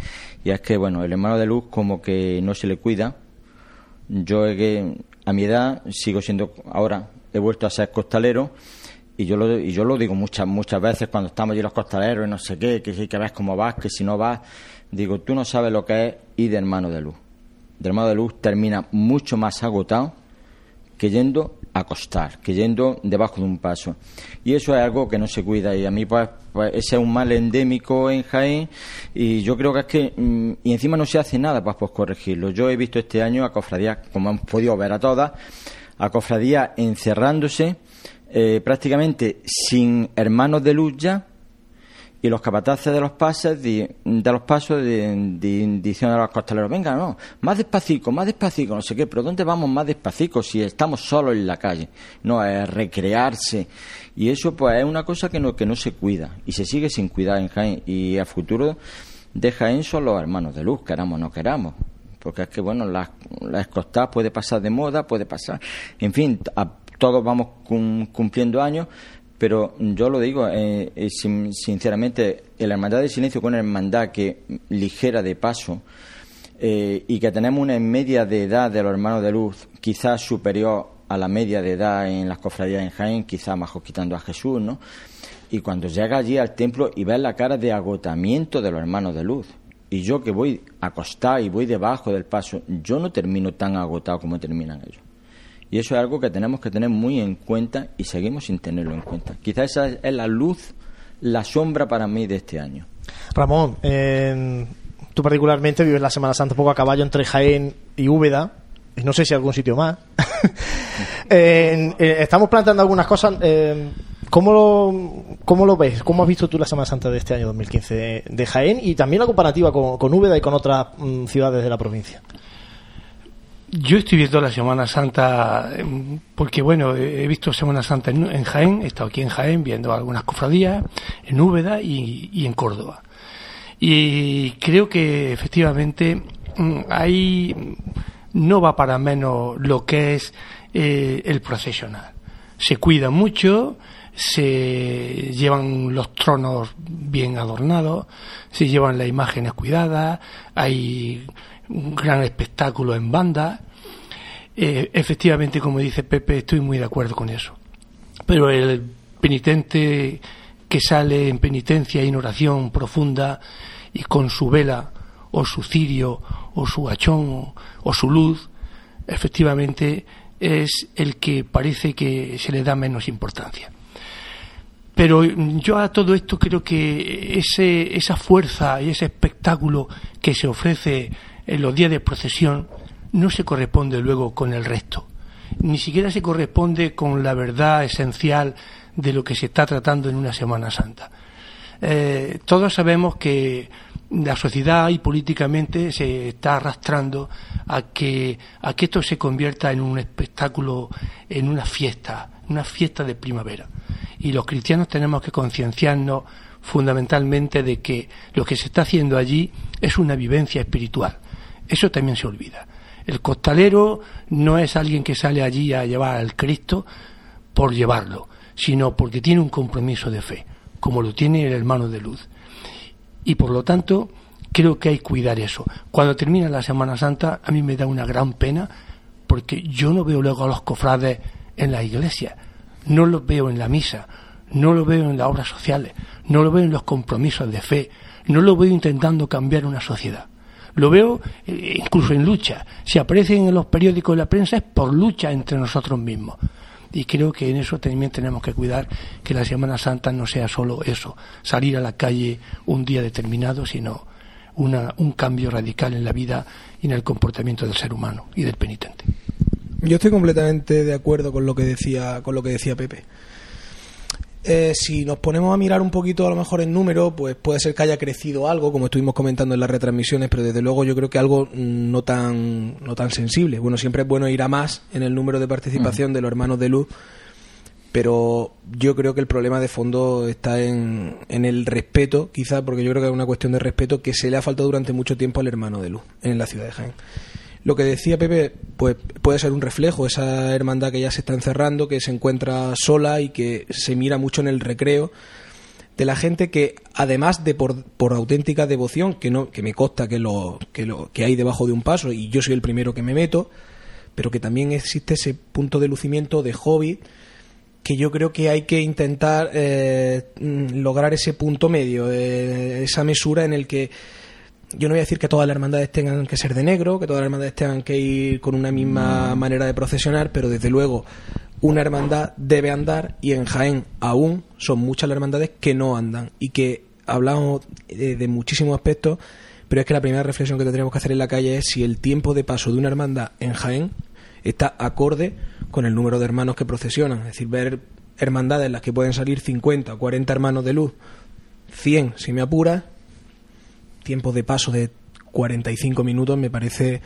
H: Y es que, bueno, el hermano de luz como que no se le cuida, yo es que a mi edad sigo siendo ahora he vuelto a ser costalero y yo lo y yo lo digo muchas muchas veces cuando estamos allí los costaleros y no sé qué que que ves cómo vas que si no vas digo tú no sabes lo que es ir de hermano de luz de hermano de luz termina mucho más agotado que yendo a acostar, que yendo debajo de un paso. Y eso es algo que no se cuida y a mí pues, pues ese es un mal endémico en Jaén y yo creo que es que mm, y encima no se hace nada para pues, corregirlo. Yo he visto este año a cofradías, como hemos podido ver a todas, a cofradías encerrándose eh, prácticamente sin hermanos de luz ya y los capataces de los pases di- de los pasos di- di- a los costaleros venga no más despacito más despacito no sé qué pero dónde vamos más despacito si estamos solos en la calle no es recrearse y eso pues es una cosa que no que no se cuida y se sigue sin cuidar en Jaén. Y a futuro de Jaén son los hermanos de luz queramos o no queramos. Porque es que bueno la, la escostada puede pasar de moda puede pasar en fin a- todos vamos cum- cumpliendo años pero yo lo digo, eh, eh, sin- sinceramente, la hermandad del silencio con una hermandad que ligera de paso eh, y que tenemos una media de edad de los hermanos de luz quizás superior a la media de edad en las cofradías en Jaén, quizás más quitando a Jesús, ¿no? Y cuando llega allí al templo y ves la cara de agotamiento de los hermanos de luz, y yo que voy acostado y voy debajo del paso, yo no termino tan agotado como terminan ellos. Y eso es algo que tenemos que tener muy en cuenta y seguimos sin tenerlo en cuenta. Quizás esa es la luz, la sombra para mí de este año.
A: Ramón, en- tú particularmente vives la Semana Santa un poco a caballo entre Jaén y Úbeda. y No sé si algún sitio más. Eh, estamos planteando algunas cosas. eh, ¿cómo, lo, ¿Cómo lo ves? ¿Cómo has visto tú la Semana Santa de este año 2015 de, de Jaén y también la comparativa con, con Úbeda y con otras mm, ciudades de la provincia?
B: Yo estoy viendo la Semana Santa em, porque, bueno, he visto Semana Santa en, en Jaén, he estado aquí en Jaén viendo algunas cofradías, en Úbeda y, y en Córdoba. Y creo que efectivamente mm, ahí no va para menos lo que es eh, el procesional. Se cuida mucho, se llevan los tronos bien adornados, se llevan las imágenes cuidadas, hay un gran espectáculo en banda. Eh, efectivamente, como dice Pepe, estoy muy de acuerdo con eso. Pero el penitente que sale en penitencia y en oración profunda y con su vela o su cirio o su hachón o, o su luz, efectivamente es el que parece que se le da menos importancia. Pero yo a todo esto creo que ese, esa fuerza y ese espectáculo que se ofrece en los días de procesión no se corresponde luego con el resto. Ni siquiera se corresponde con la verdad esencial de lo que se está tratando en una Semana Santa. Eh, todos sabemos que la sociedad y políticamente se está arrastrando a que, a que esto se convierta en un espectáculo, en una fiesta, una fiesta de primavera. Y los cristianos tenemos que concienciarnos fundamentalmente de que lo que se está haciendo allí es una vivencia espiritual. Eso también se olvida. El costalero no es alguien que sale allí a llevar al Cristo por llevarlo, sino porque tiene un compromiso de fe, como lo tiene el hermano de luz. Y por lo tanto, creo que hay que cuidar eso. Cuando termina la Semana Santa, a mí me da una gran pena, porque yo no veo luego a los cofrades en la iglesia, no los veo en la misa, no lo veo en las obras sociales, no lo veo en los compromisos de fe, no lo veo intentando cambiar una sociedad. Lo veo eh, incluso en lucha. Si aparecen en los periódicos y la prensa es por lucha entre nosotros mismos. Y creo que en eso también tenemos que cuidar que la Semana Santa no sea solo eso, salir a la calle un día determinado, sino una, un cambio radical en la vida y en el comportamiento del ser humano y del penitente.
D: Yo estoy completamente de acuerdo con lo que decía, con lo que decía Pepe. Eh, si nos ponemos a mirar un poquito a lo mejor en número, pues puede ser que haya crecido algo, como estuvimos comentando en las retransmisiones, pero desde luego yo creo que algo no tan, no tan sensible. Bueno, siempre es bueno ir a más en el número de participación de los hermanos de luz, pero yo creo que el problema de fondo está en, en el respeto, quizá, porque yo creo que es una cuestión de respeto que se le ha faltado durante mucho tiempo al hermano de luz en la ciudad de Jaén lo que decía Pepe, pues puede ser un reflejo, esa hermandad que ya se está encerrando, que se encuentra sola y que se mira mucho en el recreo de la gente que además de por, por auténtica devoción, que no que me consta que lo, que lo que hay debajo de un paso y yo soy el primero que me meto, pero que también existe ese punto de lucimiento de hobby que yo creo que hay que intentar eh, mm, lograr ese punto medio, eh, esa mesura en el que yo no voy a decir que todas las hermandades tengan que ser de negro, que todas las hermandades tengan que ir con una misma manera de procesionar, pero desde luego una hermandad debe andar y en Jaén aún son muchas las hermandades que no andan y que hablamos de, muchísimos aspectos, pero es que la primera reflexión que tendríamos que hacer en la calle es si el tiempo de paso de una hermandad en Jaén está acorde con el número de hermanos que procesionan, es decir, ver hermandades en las que pueden salir 50 o 40 hermanos de luz, 100 si me apura, tiempo de paso de 45 minutos me parece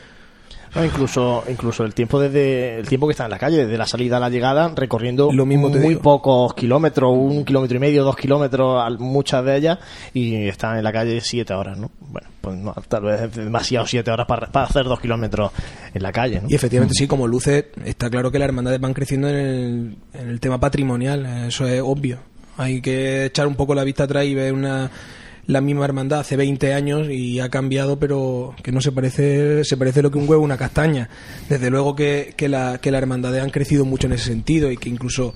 A: incluso incluso el tiempo desde el tiempo que está en la calle desde la salida a la llegada recorriendo
D: Lo mismo
A: muy pocos kilómetros un kilómetro y medio dos kilómetros muchas de ellas y están en la calle siete horas no bueno pues no, tal vez es demasiado siete horas para, hacer dos kilómetros en la calle ¿no?
D: y efectivamente sí como luces está claro que las hermandades van creciendo en el, en el tema patrimonial eso es obvio. Hay que echar un poco la vista atrás y ver una la misma hermandad hace 20 años y ha cambiado, pero que no se parece, se parece lo que un huevo una castaña. Desde luego que, que, la, que la hermandades han crecido mucho en ese sentido y que incluso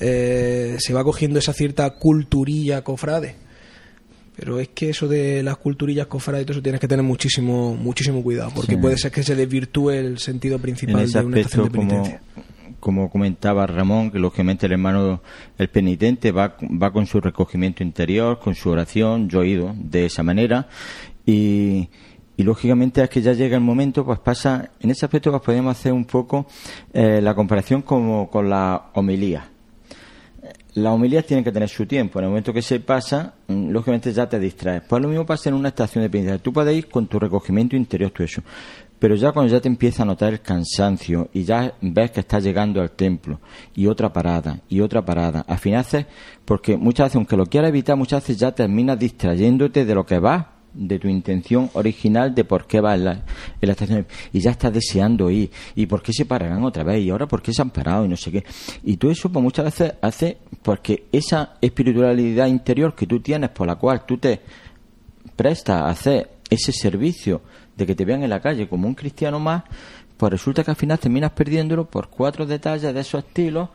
D: eh, se va cogiendo esa cierta culturilla cofrade. Pero es que eso de las culturillas cofrades y todo eso tienes que tener muchísimo muchísimo cuidado, porque puede ser que se desvirtúe el sentido principal de una estación de penitencia
H: como comentaba Ramón, que lógicamente el hermano, el penitente, va, va con su recogimiento interior, con su oración, yo he ido de esa manera, y, y lógicamente es que ya llega el momento, pues pasa, en ese aspecto pues podemos hacer un poco eh, la comparación como con la homilía. Las homilías tienen que tener su tiempo. En el momento que se pasa, mm, lógicamente ya te distraes. Pues lo mismo pasa en una estación de penitencia. Tú puedes ir con tu recogimiento interior, todo eso. Pero ya cuando ya te empieza a notar el cansancio y ya ves que estás llegando al templo y otra parada y otra parada, al final haces, porque muchas veces, aunque lo quieras evitar, muchas veces ya terminas distrayéndote de lo que vas, de tu intención original de por qué vas en la, estación y ya estás deseando ir y por qué se pararán otra vez y ahora por qué se han parado y no sé qué. Y todo eso pues muchas veces hace porque esa espiritualidad interior que tú tienes por la cual tú te prestas a hacer ese servicio de que te vean en la calle como un cristiano más, pues resulta que al final terminas perdiéndolo por cuatro detalles de esos estilos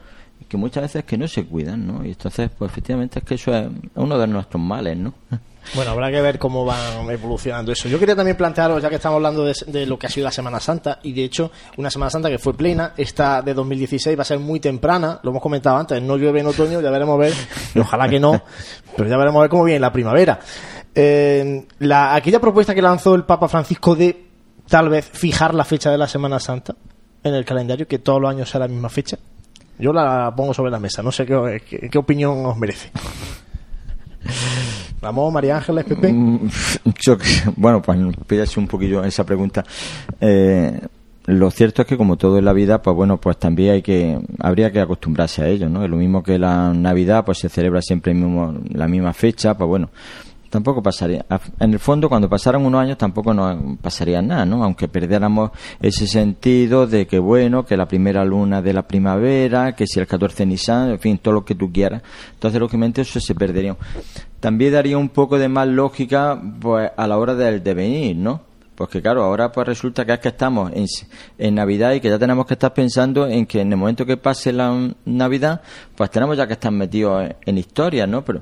H: que muchas veces que no se cuidan, ¿no? Y entonces, pues efectivamente es que eso es uno de nuestros males, ¿no?
A: Bueno, habrá que ver cómo van evolucionando eso. Yo quería también plantearos, ya que estamos hablando de, lo que ha sido la Semana Santa, y de hecho, una Semana Santa que fue plena, esta de 2016 va a ser muy temprana, lo hemos comentado antes, no llueve en otoño, ya veremos ver, ojalá que no, pero ya veremos ver cómo viene la primavera. Eh, la, aquella propuesta que lanzó el Papa Francisco de tal vez fijar la fecha de la Semana Santa en el calendario, que todos los años sea la misma fecha, yo la pongo sobre la mesa, no sé qué, qué, opinión os merece. Ramón, María Ángeles, Pepe. Mm,
H: bueno, pues pídase un poquillo esa pregunta. Eh, lo cierto es que como todo en la vida, pues bueno, pues también hay que, habría que acostumbrarse a ello, ¿no? Es lo mismo que la Navidad, pues se celebra siempre mismo, la misma fecha, pues bueno, tampoco pasaría. En el fondo, cuando pasaran unos años, tampoco nos pasaría nada, ¿no? Aunque perdiéramos ese sentido de que, bueno, que la primera luna de la primavera, que si el 14 Nisan, en fin, todo lo que tú quieras. Entonces, lógicamente, eso se perdería. También daría un poco de más lógica, pues, a la hora del devenir, ¿no? Porque claro, ahora pues resulta que es que estamos en, Navidad y que ya tenemos que estar pensando en que en el momento que pase la Navidad, pues tenemos ya que estar metidos en, en historias, ¿no? Pero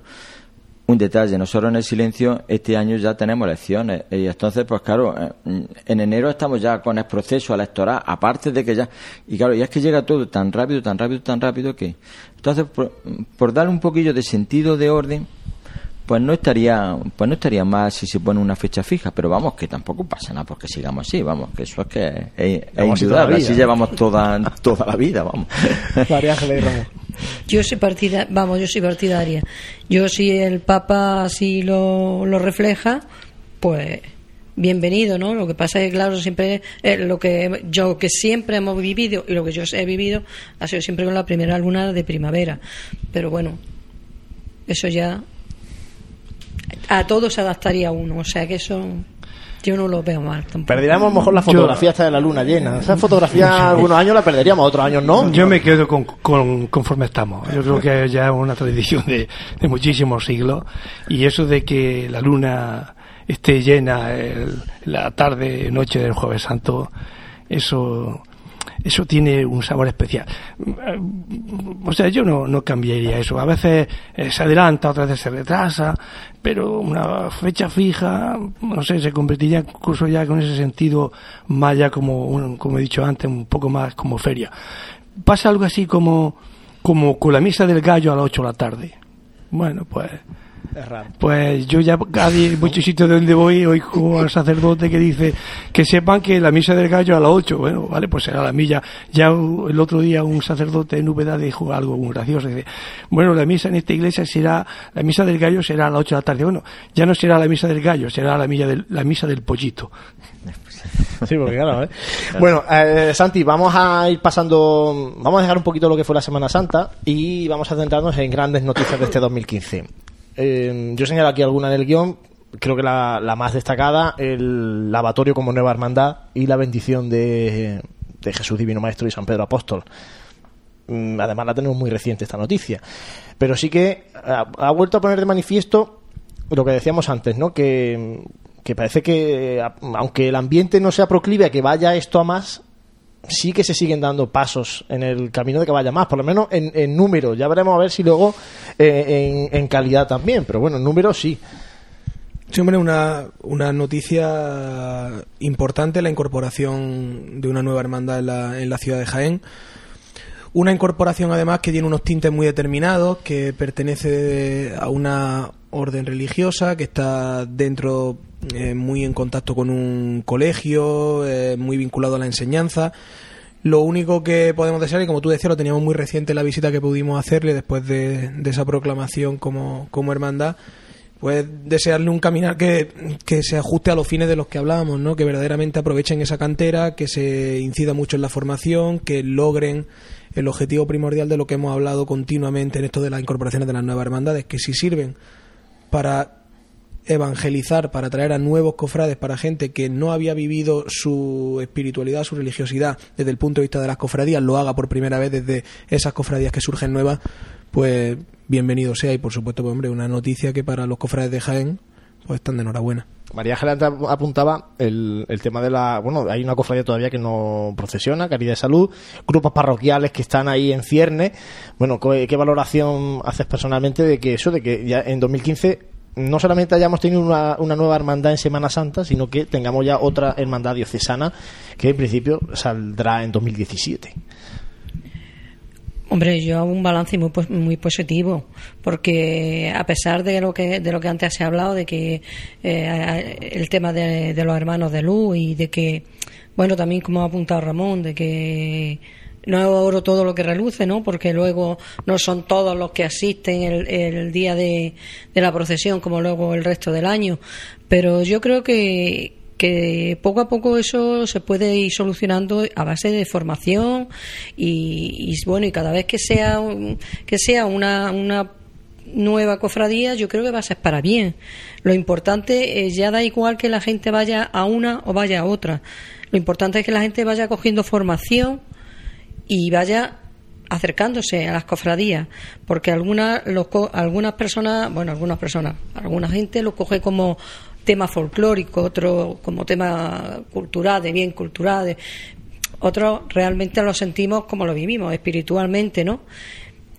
H: un detalle, nosotros en el silencio este año ya tenemos elecciones. Y entonces pues claro, eh, en enero estamos ya con el proceso electoral, aparte de que ya, y claro, y es que llega todo tan rápido, tan rápido, tan rápido que, entonces por, por dar un poquillo de sentido, de orden, pues no estaría pues no estaría mal si se pone una fecha fija pero vamos que tampoco pasa nada porque sigamos así vamos que eso es que es, indudable así llevamos toda toda la vida vamos
A: María Ángeles
G: yo soy partida, vamos, yo soy partidaria. Yo si el Papa así lo, lo refleja, pues bienvenido, ¿no? Lo que pasa es que, claro, siempre eh, lo que yo que siempre hemos vivido y lo que yo he vivido ha sido siempre con la primera luna de primavera. Pero bueno, eso ya a todos se adaptaría uno, o sea que eso yo no lo veo mal. Tampoco.
A: Perderíamos mejor la fotografía hasta de la luna llena. Esa fotografía algunos años la perderíamos, otros años no.
B: Yo me quedo con, conforme estamos. Yo creo que ya es una tradición de, de muchísimos siglos. Y eso de que la luna esté llena la tarde, noche del Jueves Santo, eso eso tiene un sabor especial. O sea, yo no, no cambiaría eso. A veces eh, se adelanta, otras veces se retrasa, pero una fecha fija, no sé, se convertiría incluso ya con ese sentido más ya como, como he dicho antes, un poco más como feria. Pasa algo así como, como con la misa del gallo a las 8 de la tarde. Bueno, pues pues yo ya cada muchos sitios donde voy oigo al sacerdote que dice que sepan que la misa del gallo a las 8. Bueno, vale, pues será la milla. Ya el otro día un sacerdote en Úbeda dijo algo muy gracioso. Dice, bueno, la misa en esta iglesia será, la misa del gallo será a las 8 de la tarde. Bueno, ya no será la misa del gallo, será la, milla del, la misa del pollito.
A: Sí, porque claro, ¿eh? Bueno, eh, Santi, vamos a ir pasando, vamos a dejar un poquito lo que fue la Semana Santa y vamos a centrarnos en grandes noticias de este 2015. Eh, yo señalo aquí alguna del guion. Creo que la, más destacada, el lavatorio como nueva hermandad y la bendición de, Jesús Divino Maestro y San Pedro Apóstol. Mm, además, la tenemos muy reciente esta noticia. Pero sí que ha, vuelto a poner de manifiesto lo que decíamos antes, ¿no? Que, que parece que, aunque el ambiente no sea proclive a que vaya esto a más, sí que se siguen dando pasos en el camino de que vaya más, por lo menos en, número. Ya veremos a ver si luego eh, en, calidad también, pero bueno, en número sí.
D: Sí, hombre, una, una noticia importante la incorporación de una nueva hermandad en la, en la ciudad de Jaén. Una incorporación además que tiene unos tintes muy determinados, que pertenece a una orden religiosa, que está dentro eh, muy en contacto con un colegio, eh, muy vinculado a la enseñanza. Lo único que podemos desear, y como tú decías, lo teníamos muy reciente la visita que pudimos hacerle después de, esa proclamación como, como hermandad, pues desearle un caminar que, que, se ajuste a los fines de los que hablábamos, ¿no? que verdaderamente aprovechen esa cantera, que se incida mucho en la formación, que logren el objetivo primordial de lo que hemos hablado continuamente en esto de las incorporaciones de las nuevas hermandades, que si sirven para evangelizar, para traer a nuevos cofrades, para gente que no había vivido su espiritualidad, su religiosidad desde el punto de vista de las cofradías, lo haga por primera vez desde esas cofradías que surgen nuevas, pues bienvenido sea. Y por supuesto, pues, hombre, una noticia que para los cofrades de Jaén pues están de enhorabuena.
A: María Ángela apuntaba el, el, tema de la. Bueno, hay una cofradía todavía que no procesiona, Caridad de Salud, grupos parroquiales que están ahí en cierne. Bueno, ¿qué, valoración haces personalmente de que eso, de que ya en 2015 no solamente hayamos tenido una, una, nueva hermandad en Semana Santa, sino que tengamos ya otra hermandad diocesana que en principio saldrá en 2017.
G: Hombre, yo hago un balance muy muy positivo, porque a pesar de lo que de lo que antes se ha hablado, de que eh, el tema de, de, los hermanos de luz y de que, bueno, también como ha apuntado Ramón, de que no es oro todo lo que reluce, ¿no? Porque luego no son todos los que asisten el, el día de, de la procesión como luego el resto del año. Pero yo creo que, que poco a poco eso se puede ir solucionando a base de formación y, y bueno y cada vez que sea que sea una, una nueva cofradía, yo creo que va a ser para bien. Lo importante es ya da igual que la gente vaya a una o vaya a otra. Lo importante es que la gente vaya cogiendo formación y vaya acercándose a las cofradías, porque algunas algunas personas, bueno, algunas personas, alguna gente lo coge como tema folclórico, otro como tema cultural, de bien cultural, otros realmente lo sentimos como lo vivimos, espiritualmente, ¿no?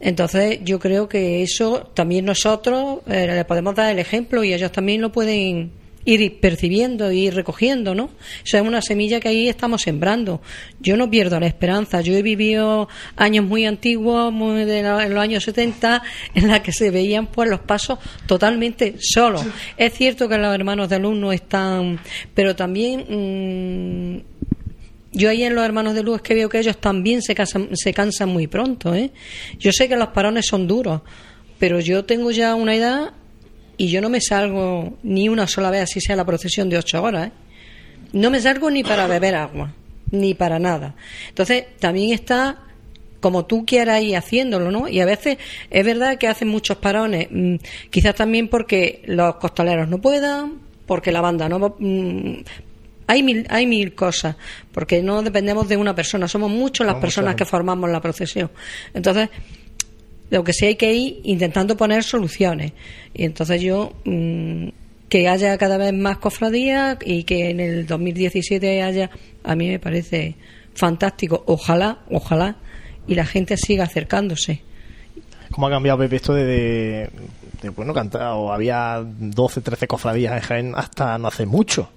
G: Entonces yo creo que eso también nosotros eh, le podemos dar el ejemplo y ellos también lo pueden ir percibiendo y recogiendo, ¿no? Eso es una semilla que ahí estamos sembrando. Yo no pierdo la esperanza. Yo he vivido años muy antiguos, muy de en los años 70, en la que se veían pues los pasos totalmente solos. Es cierto que los hermanos de luz no están, pero también mm, yo ahí en los hermanos de luz que veo que ellos también se, se cansan muy pronto. ¿eh? Yo sé que los parones son duros, pero yo tengo ya una edad y yo no me salgo ni una sola vez, así sea la procesión de ocho horas. ¿eh? No me salgo ni para beber agua, ni para nada. Entonces, también está como tú quieras ir haciéndolo, ¿no? Y a veces es verdad que hacen muchos parones, mm, quizás también porque los costaleros no puedan, porque la banda no mm, hay mil, hay mil cosas, porque no dependemos de una persona, somos muchos las personas que formamos la procesión. Entonces, lo que sí hay que ir intentando poner soluciones. Y entonces yo, mm, que haya cada vez más cofradías y que en el 2017 haya, a mí me parece fantástico. Ojalá, ojalá, y la gente siga acercándose.
A: ¿Cómo ha cambiado Pepe esto de, bueno, cantado, había 12, 13 cofradías en Jaén hasta no hace mucho?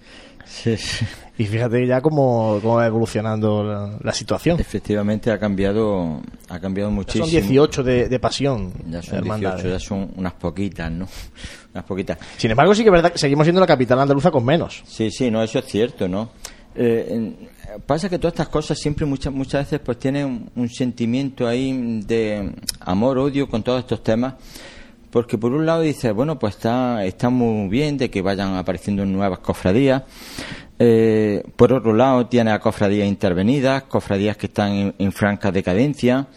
A: Y fíjate ya cómo, cómo va evolucionando la, situación.
H: Efectivamente ha cambiado ha cambiado muchísimo.
A: son 18 de, pasión.
H: Ya son 18, ya son unas poquitas, ¿no? Unas poquitas.
A: Sin embargo, sí que es verdad que seguimos siendo la capital andaluza con menos.
H: Sí, sí, no, eso es cierto, ¿no? Eh, pasa que todas estas cosas siempre muchas muchas veces pues tienen un sentimiento ahí de amor, odio con todos estos temas porque por un lado dice, bueno, pues está, está muy bien de que vayan apareciendo nuevas cofradías. Eh, por otro lado, tiene a cofradías intervenidas, cofradías que están en, franca decadencia,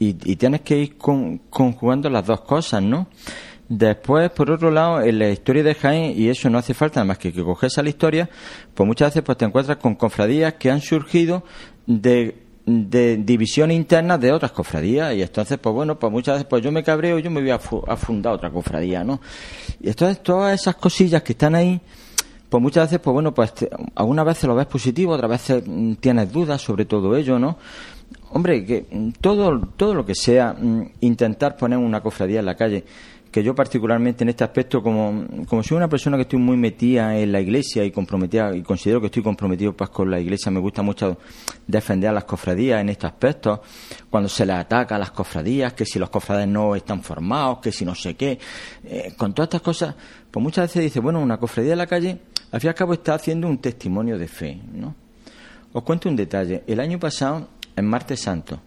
H: y, tienes que ir conjugando las dos cosas, ¿no? Después, por otro lado, en la historia de Jaén, y eso no hace falta más que que coges a la historia, pues muchas veces pues te encuentras con cofradías que han surgido de de división interna de otras cofradías y entonces pues bueno pues muchas veces pues yo me cabreo y yo me voy a, fundar otra cofradía no y entonces todas esas cosillas que están ahí pues muchas veces pues bueno pues algunas veces lo ves positivo otras veces mm, tienes dudas sobre todo ello no hombre que mm, todo todo lo que sea mm, intentar poner una cofradía en la calle que yo particularmente en este aspecto, como, como soy una persona que estoy muy metida en la iglesia y comprometida, y considero que estoy comprometido pues, con la iglesia, me gusta mucho defender a las cofradías en estos aspectos, cuando se les ataca a las cofradías, que si los cofrades no están formados, que si no sé qué, eh, con todas estas cosas, pues muchas veces dice, bueno, una cofradía en la calle, al fin y al cabo está haciendo un testimonio de fe, ¿no? Os cuento un detalle. El año pasado, en Martes Santo,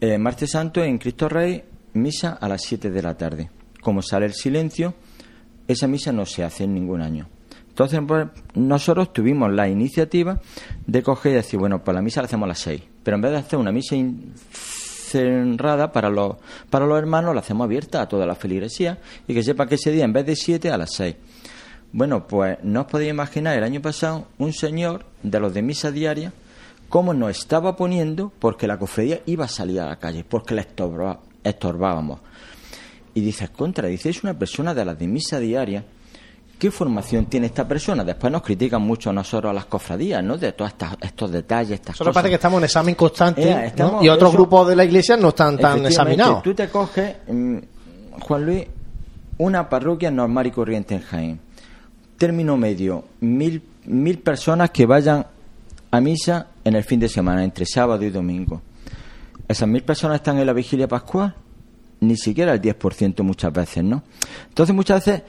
H: en Martes Santo en Cristo Rey, misa a las 7 de la tarde como sale el silencio, esa misa no se hace en ningún año. Entonces, pues, nosotros tuvimos la iniciativa de coger y decir, bueno, pues la misa la hacemos a las seis, pero en vez de hacer una misa cerrada para los, para los hermanos, la hacemos abierta a toda la feligresía y que sepa que ese día, en vez de siete, a las seis. Bueno, pues no os podéis imaginar el año pasado un señor de los de misa diaria cómo nos estaba poniendo porque la cofradía iba a salir a la calle, porque la estorbábamos. Y dices, contra, dices, es una persona de las de misa diaria. ¿Qué formación tiene esta persona? Después nos critican mucho nosotros a las cofradías, ¿no? De todos estos detalles, estas
A: Solo parece que estamos en examen constante eh, y otros grupos de la iglesia no están tan examinados.
H: Tú te coges, mm, Juan Luis, una parroquia normal y corriente en Jaén. Término medio, mil, mil personas que vayan a misa en el fin de semana, entre sábado y domingo. ¿Esas mil personas están en la vigilia pascual? Ni siquiera el 10% muchas veces, ¿no? Entonces muchas veces,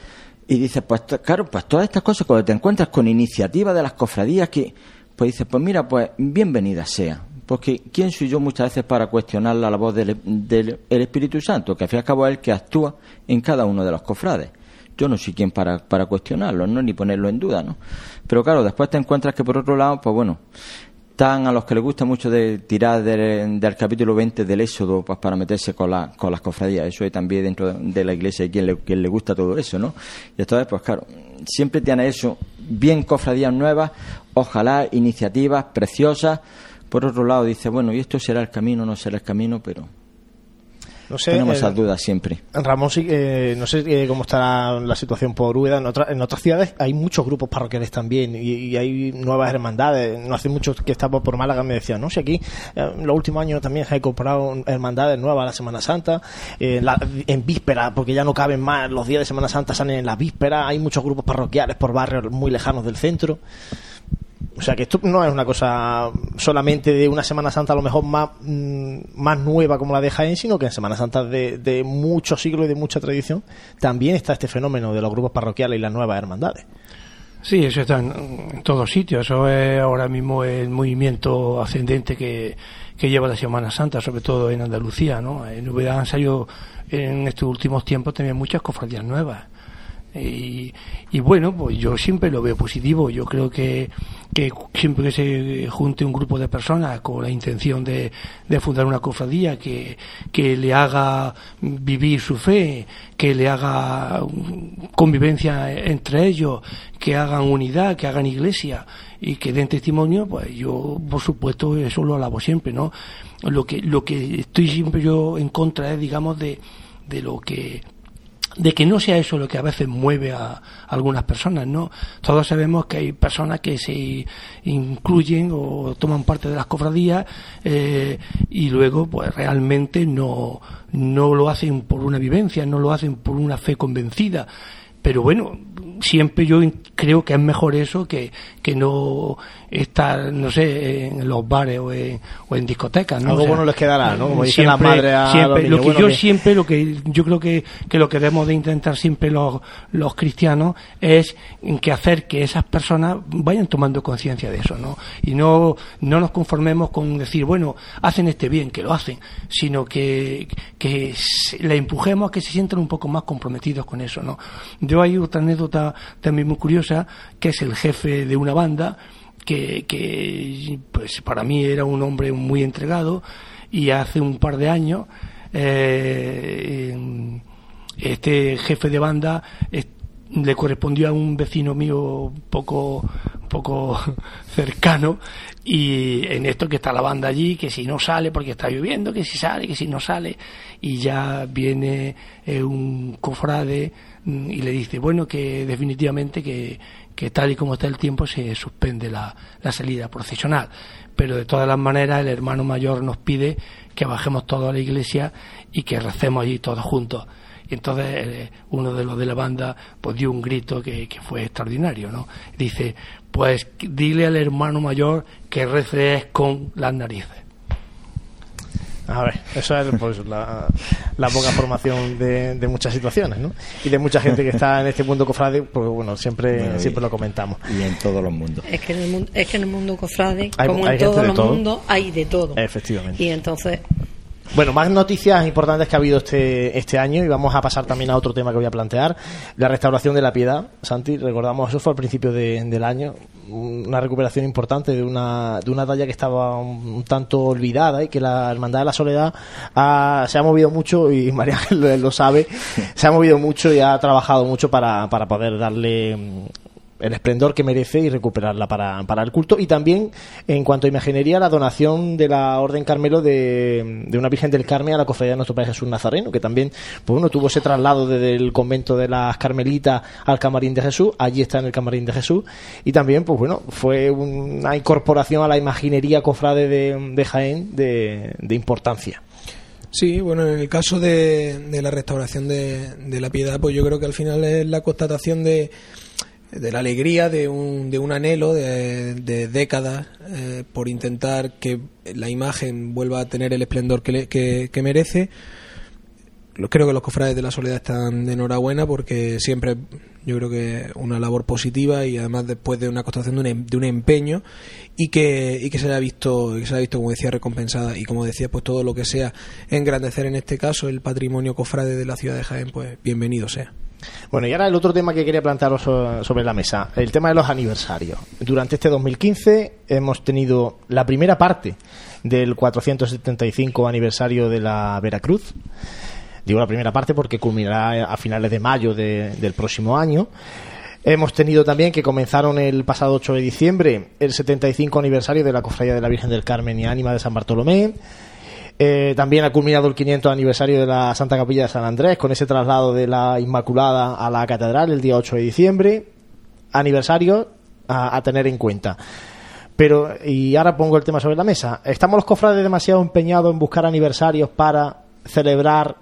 H: y dices, pues claro, pues todas estas cosas, cuando te encuentras con iniciativa de las cofradías, que, pues dices, pues mira, pues bienvenida sea. Porque ¿quién soy yo muchas veces para cuestionar la voz del, del Espíritu Santo? Que al fin y al cabo es el que actúa en cada uno de los cofrades. Yo no soy quien para, para cuestionarlo, ¿no? Ni ponerlo en duda, ¿no? Pero claro, después te encuentras que por otro lado, pues bueno, están a los que les gusta mucho de tirar del, capítulo 20 del Éxodo pues, para meterse con, la, con las cofradías. Eso es también dentro de la iglesia y quien le, quien le gusta todo eso, ¿no? Y entonces, pues claro, siempre tiene eso, bien cofradías nuevas, ojalá iniciativas preciosas. Por otro lado, dice, bueno, ¿y esto será el camino no será el camino? Pero no sé, Tenemos esas dudas siempre.
A: Ramón, sí, eh, no sé eh, cómo estará la situación por Úbeda. En, en otras ciudades hay muchos grupos parroquiales también y, hay nuevas hermandades. No hace mucho que estaba por Málaga me decían, no sé, aquí eh, en los últimos años también se han comprado hermandades nuevas la Semana Santa, en víspera, porque ya no caben más, los días de Semana Santa salen en la víspera. Hay muchos grupos parroquiales por barrios muy lejanos del centro. O sea que esto no es una cosa solamente de una Semana Santa a lo mejor más, mm, más nueva como la de Jaén, sino que en Semana Santa de, de muchos siglos y de mucha tradición también está este fenómeno de los grupos parroquiales y las nuevas hermandades.
B: Sí, eso está en, todos sitios. Eso es ahora mismo el movimiento ascendente que, que lleva la Semana Santa, sobre todo en Andalucía. ¿no? En novedad han salido en estos últimos tiempos también muchas cofradías nuevas. Y, y, bueno, pues yo siempre lo veo positivo. Yo creo que, que siempre que se junte un grupo de personas con la intención de, de fundar una cofradía que, que, le haga vivir su fe, que le haga convivencia entre ellos, que hagan unidad, que hagan iglesia y que den testimonio, pues yo, por supuesto, eso lo alabo siempre, ¿no? Lo que, lo que estoy siempre yo en contra es, digamos, de, de lo que de que no sea eso lo que a veces mueve a, algunas personas, ¿no? Todos sabemos que hay personas que se incluyen o toman parte de las cofradías eh, y luego, pues realmente no, no lo hacen por una vivencia, no lo hacen por una fe convencida. Pero bueno, siempre yo creo que es mejor eso que, que no estar, no sé, en los bares o en, o en discotecas. ¿no?
A: Algo bueno les quedará, ¿no? Como dicen las madres a
B: siempre, Lo que yo siempre, lo que yo creo que, que lo que debemos de intentar siempre los, los cristianos es que hacer que esas personas vayan tomando conciencia de eso, ¿no? Y no, no nos conformemos con decir, bueno, hacen este bien, que lo hacen, sino que, que le empujemos a que se sientan un poco más comprometidos con eso, ¿no? Yo hay otra anécdota también muy curiosa, que es el jefe de una banda, que, que pues para mí era un hombre muy entregado y hace un par de años eh, este jefe de banda le correspondió a un vecino mío poco poco cercano y en esto que está la banda allí que si no sale porque está lloviendo que si sale que si no sale y ya viene eh, un cofrade y le dice bueno que definitivamente que que tal y como está el tiempo se suspende la, salida procesional. Pero de todas las maneras el hermano mayor nos pide que bajemos todos a la iglesia y que recemos allí todos juntos. Y entonces eh, uno de los de la banda pues dio un grito que, que fue extraordinario, ¿no? Dice, pues dile al hermano mayor que rece con las narices.
A: A ver, eso es pues, la, poca formación de, muchas situaciones, ¿no? Y de mucha gente que está en este mundo cofrade, pues bueno, siempre, siempre lo comentamos.
H: Y en todos los mundos.
G: Es que en el mundo, es que en el mundo cofrade, como en todos los mundos, hay de todo.
A: Efectivamente.
G: Y entonces,
A: bueno, más noticias importantes que ha habido este, este año y vamos a pasar también a otro tema que voy a plantear, la restauración de la piedad. Santi, recordamos, eso fue al principio del año, una recuperación importante de una, de una talla que estaba un, tanto olvidada y que la Hermandad de la Soledad se ha movido mucho y María lo, lo sabe, se ha movido mucho y ha trabajado mucho para, para poder darle el esplendor que merece y recuperarla para, para, el culto. Y también, en cuanto a imaginería, la donación de la Orden Carmelo de, de una Virgen del Carmen a la Cofradía de Nuestro Padre Jesús Nazareno, que también pues bueno, tuvo ese traslado desde el convento de las Carmelitas al Camarín de Jesús. Allí está en el Camarín de Jesús. Y también, pues bueno, fue una incorporación a la imaginería cofrade de, de Jaén de, de importancia.
D: Sí, bueno, en el caso de, de la restauración de, de la piedad, pues yo creo que al final es la constatación de de la alegría de un, de un anhelo de, décadas eh, por intentar que la imagen vuelva a tener el esplendor que, que, merece. Creo que los cofrades de la soledad están de enhorabuena porque siempre yo creo que una labor positiva y además después de una constatación de un, em, de un empeño y que, y que se haya visto, que se haya visto, como decía, recompensada y como decía, pues todo lo que sea engrandecer en este caso el patrimonio cofrade de la ciudad de Jaén, pues bienvenido sea.
A: Bueno, y ahora el otro tema que quería plantearos sobre la mesa, el tema de los aniversarios. Durante este 2015 hemos tenido la primera parte del 475 aniversario de la Veracruz. Digo la primera parte porque culminará a finales de mayo del próximo año. Hemos tenido también que comenzaron el pasado 8 de diciembre el 75 aniversario de la Cofradía de la Virgen del Carmen y Ánima de San Bartolomé. Eh, también ha culminado el 500 aniversario de la Santa Capilla de San Andrés con ese traslado de la Inmaculada a la Catedral el día 8 de diciembre. Aniversario a, tener en cuenta. Pero, y ahora pongo el tema sobre la mesa. ¿Estamos los cofrades demasiado empeñados en buscar aniversarios para celebrar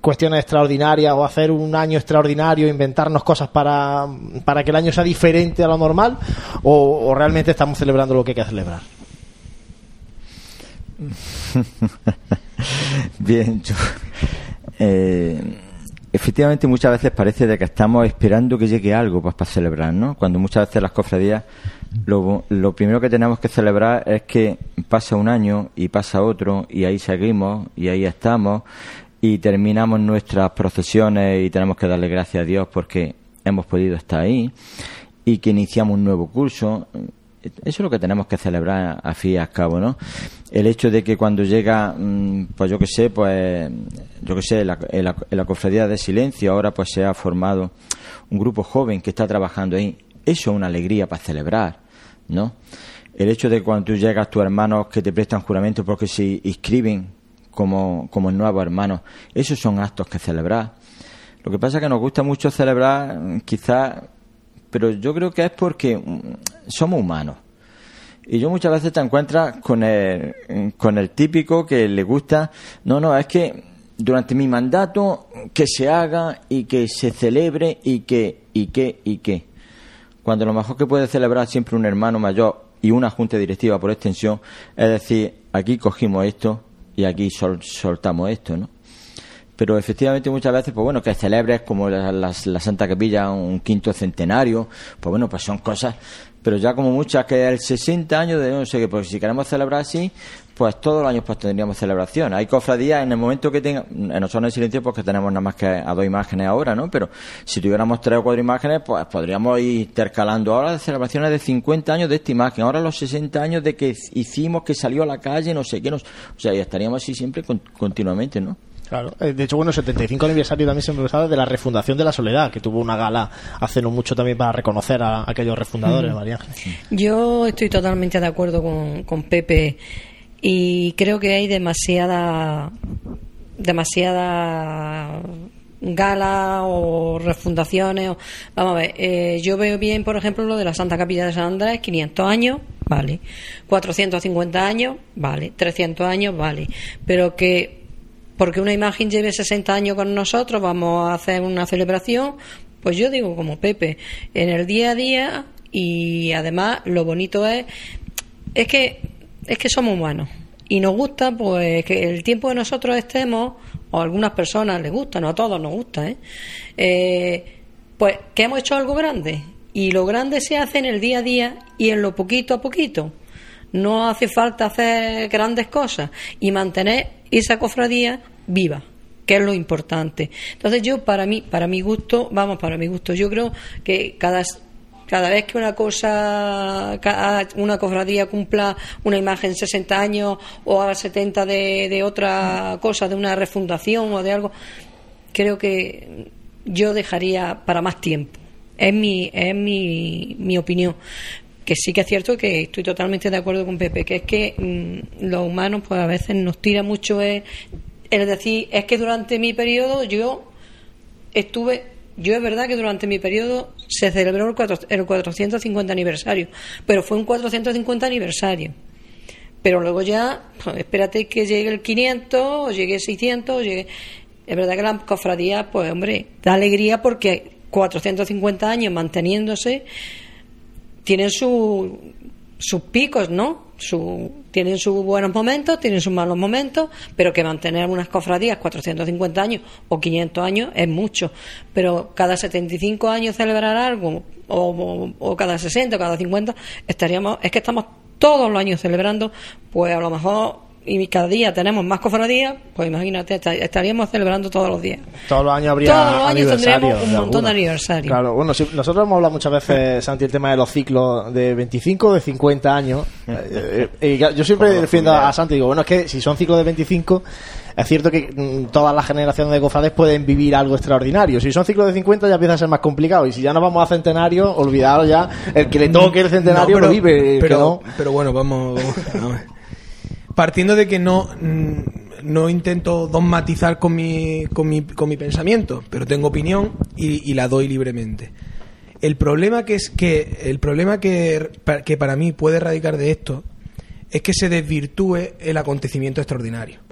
A: cuestiones extraordinarias o hacer un año extraordinario, inventarnos cosas para, para que el año sea diferente a lo normal? ¿O, o realmente estamos celebrando lo que hay que celebrar?
H: Bien, yo, eh, efectivamente muchas veces parece de que estamos esperando que llegue algo pues, para celebrar, ¿no? Cuando muchas veces las cofradías lo, lo primero que tenemos que celebrar es que pasa un año y pasa otro y ahí seguimos y ahí estamos y terminamos nuestras procesiones y tenemos que darle gracias a Dios porque hemos podido estar ahí y que iniciamos un nuevo curso eso es lo que tenemos que celebrar a fin y a cabo, ¿no? El hecho de que cuando llega, mm, pues yo que sé, pues, yo que sé, la, en, la, cofradía de silencio ahora pues se ha formado un grupo joven que está trabajando ahí. Eso es una alegría para celebrar, ¿no? El hecho de que cuando tú llegas, tus hermanos que te prestan juramento porque se inscriben como, como nuevos hermanos, esos son actos que celebrar. Lo que pasa es que nos gusta mucho celebrar, quizás pero yo creo que es porque mm, somos humanos. Y yo muchas veces te encuentras con el, con el típico que le gusta, no, no, es que durante mi mandato que se haga y que se celebre y que, y que, y que. Cuando lo mejor que puede celebrar siempre un hermano mayor y una junta directiva por extensión es decir, aquí cogimos esto y aquí soltamos esto, ¿no? Pero efectivamente muchas veces, pues bueno, que celebres como la, Santa Capilla un quinto centenario, pues bueno, pues son cosas, pero ya como muchas que el 60 años de no sé qué, pues si queremos celebrar así, pues todos los años pues tendríamos celebración. Hay cofradías en el momento que tenga, nosotros en el silencio porque tenemos nada más que a dos imágenes ahora, ¿no? Pero si tuviéramos tres o cuatro imágenes, pues podríamos ir intercalando ahora las celebraciones de 50 años de esta imagen, ahora los 60 años de que hicimos, que salió a la calle, no sé qué, o sea, y estaríamos así siempre continuamente, ¿no?
A: Claro. Eh, de hecho, bueno, el 75 aniversario también se me de la refundación de la Soledad, que tuvo una gala hace no mucho también para reconocer a, aquellos refundadores, María.
G: Yo estoy totalmente de acuerdo con, con Pepe y creo que hay demasiada demasiada gala o refundaciones. vamos a ver, eh, yo veo bien, por ejemplo, lo de la Santa Capilla de San Andrés, 500 años, vale. 450 años, vale. 300 años, vale. Pero que porque una imagen lleve 60 años con nosotros, vamos a hacer una celebración, pues yo digo como Pepe, en el día a día y además lo bonito es es que es que somos humanos y nos gusta pues que el tiempo que nosotros estemos o a algunas personas les gusta, no a todos nos gusta, ¿eh? eh pues que hemos hecho algo grande y lo grande se hace en el día a día y en lo poquito a poquito. No hace falta hacer grandes cosas y mantener esa cofradía viva que es lo importante. Entonces yo para mí, para mi gusto, vamos, para mi gusto, yo creo que cada cada vez que una cosa, una cofradía cumpla una imagen 60 años o a 70 de, de otra cosa, de una refundación o de algo, creo que yo dejaría para más tiempo. Es mi, es mi, mi opinión que sí que es cierto que estoy totalmente de acuerdo con Pepe, que es que mm, los humanos pues a veces nos tira mucho es, decir, es que durante mi periodo yo estuve, yo es verdad que durante mi periodo se celebró el, 450 aniversario, pero fue un 450 aniversario. Pero luego ya, pues, espérate que llegue el 500, o llegue el 600, o llegue... Es verdad que la cofradía, pues hombre, da alegría porque 450 años manteniéndose tienen su, sus picos, ¿no? Su, tienen sus buenos momentos, tienen sus malos momentos, pero que mantener unas cofradías 450 años o 500 años es mucho. Pero cada 75 años celebrar algo, o, o, cada 60 o cada 50, estaríamos, es que estamos todos los años celebrando, pues a lo mejor y cada día tenemos más cofradías, pues imagínate, estaríamos celebrando todos los días.
A: Todos los años habría
G: Todos los años tendríamos
A: aniversarios
G: un
A: de
G: montón de aniversarios.
A: Claro, bueno, sí, nosotros hemos hablado muchas veces, Santi, el tema de los ciclos de 25 o de 50 años. Eh, eh, y yo siempre defiendo
H: los
A: a Santi, digo, bueno, es que si son ciclos de 25, es cierto que mm, todas las generaciones de cofrades pueden vivir algo extraordinario. Si son ciclos de 50 ya empieza a ser más complicado. Y si ya nos vamos a centenario, olvidaros ya, el que le toque el centenario
D: No, pero,
A: lo vive,
D: pero,
A: no.
D: pero bueno, vamos. vamos a ver. Partiendo de que no, mm, no intento dogmatizar con mi, con, mi, con mi pensamiento, pero tengo opinión y, y la doy libremente. El problema que es que el problema que, que para mí puede radicar de esto es que se desvirtúe el acontecimiento extraordinario.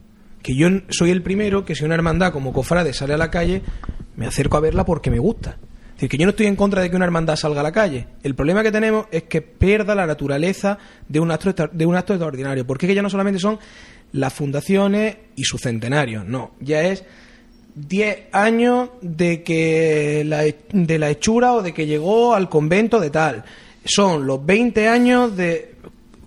D: Que yo soy el primero que si una hermandad como cofrade sale a la calle, me acerco a verla porque me gusta. Es decir, que yo no estoy en contra de que una hermandad salga a la calle. El problema que tenemos es que pierda la naturaleza de un acto, de un acto extraordinario. Porque es que ya no solamente son las fundaciones y su centenario, no. Ya es 10 años de que de la hechura o de que llegó al convento de tal. Son los 20 años de,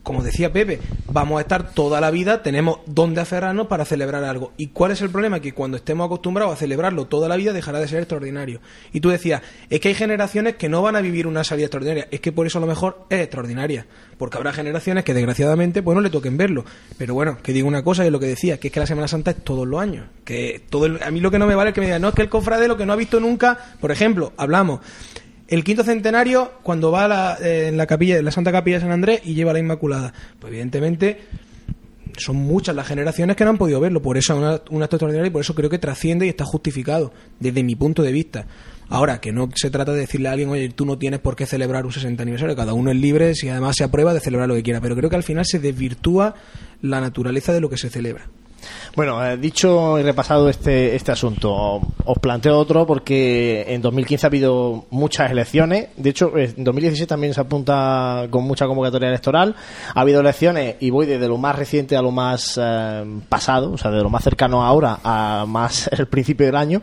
D: como decía Pepe, vamos a estar toda la vida, tenemos donde aferrarnos para celebrar algo. ¿Y cuál es el problema? Que cuando estemos acostumbrados a celebrarlo toda la vida dejará de ser extraordinario. Y tú decías, es que hay generaciones que no van a vivir una salida extraordinaria. Es que por eso a lo mejor es extraordinaria. Porque habrá generaciones que desgraciadamente pues no le toquen verlo. Pero bueno, que digo una cosa y lo que decía, que es que la Semana Santa es todos los años. Que todo el- a mí lo que no me vale es que me digan, no, es que el cofrade lo que no ha visto nunca, por ejemplo, hablamos. El quinto centenario, cuando va a la, eh, en la capilla, en la Santa Capilla de San Andrés y lleva la Inmaculada. Pues evidentemente son muchas las generaciones que no han podido verlo. Por eso es un acto extraordinario y por eso creo que trasciende y está justificado, desde mi punto de vista. Ahora, que no se trata de decirle a alguien, oye, tú no tienes por qué celebrar un 60 aniversario, cada uno es libre, si además se aprueba, de celebrar lo que quiera. Pero creo que al final se desvirtúa la naturaleza de lo que se celebra.
A: Bueno, eh, dicho y repasado este, este asunto, os planteo otro porque en 2015 ha habido muchas elecciones. De hecho, eh, en 2016 también se apunta con mucha convocatoria electoral. Ha habido elecciones y voy desde lo más reciente a lo más eh, pasado, o sea, de lo más cercano ahora a más el principio del año.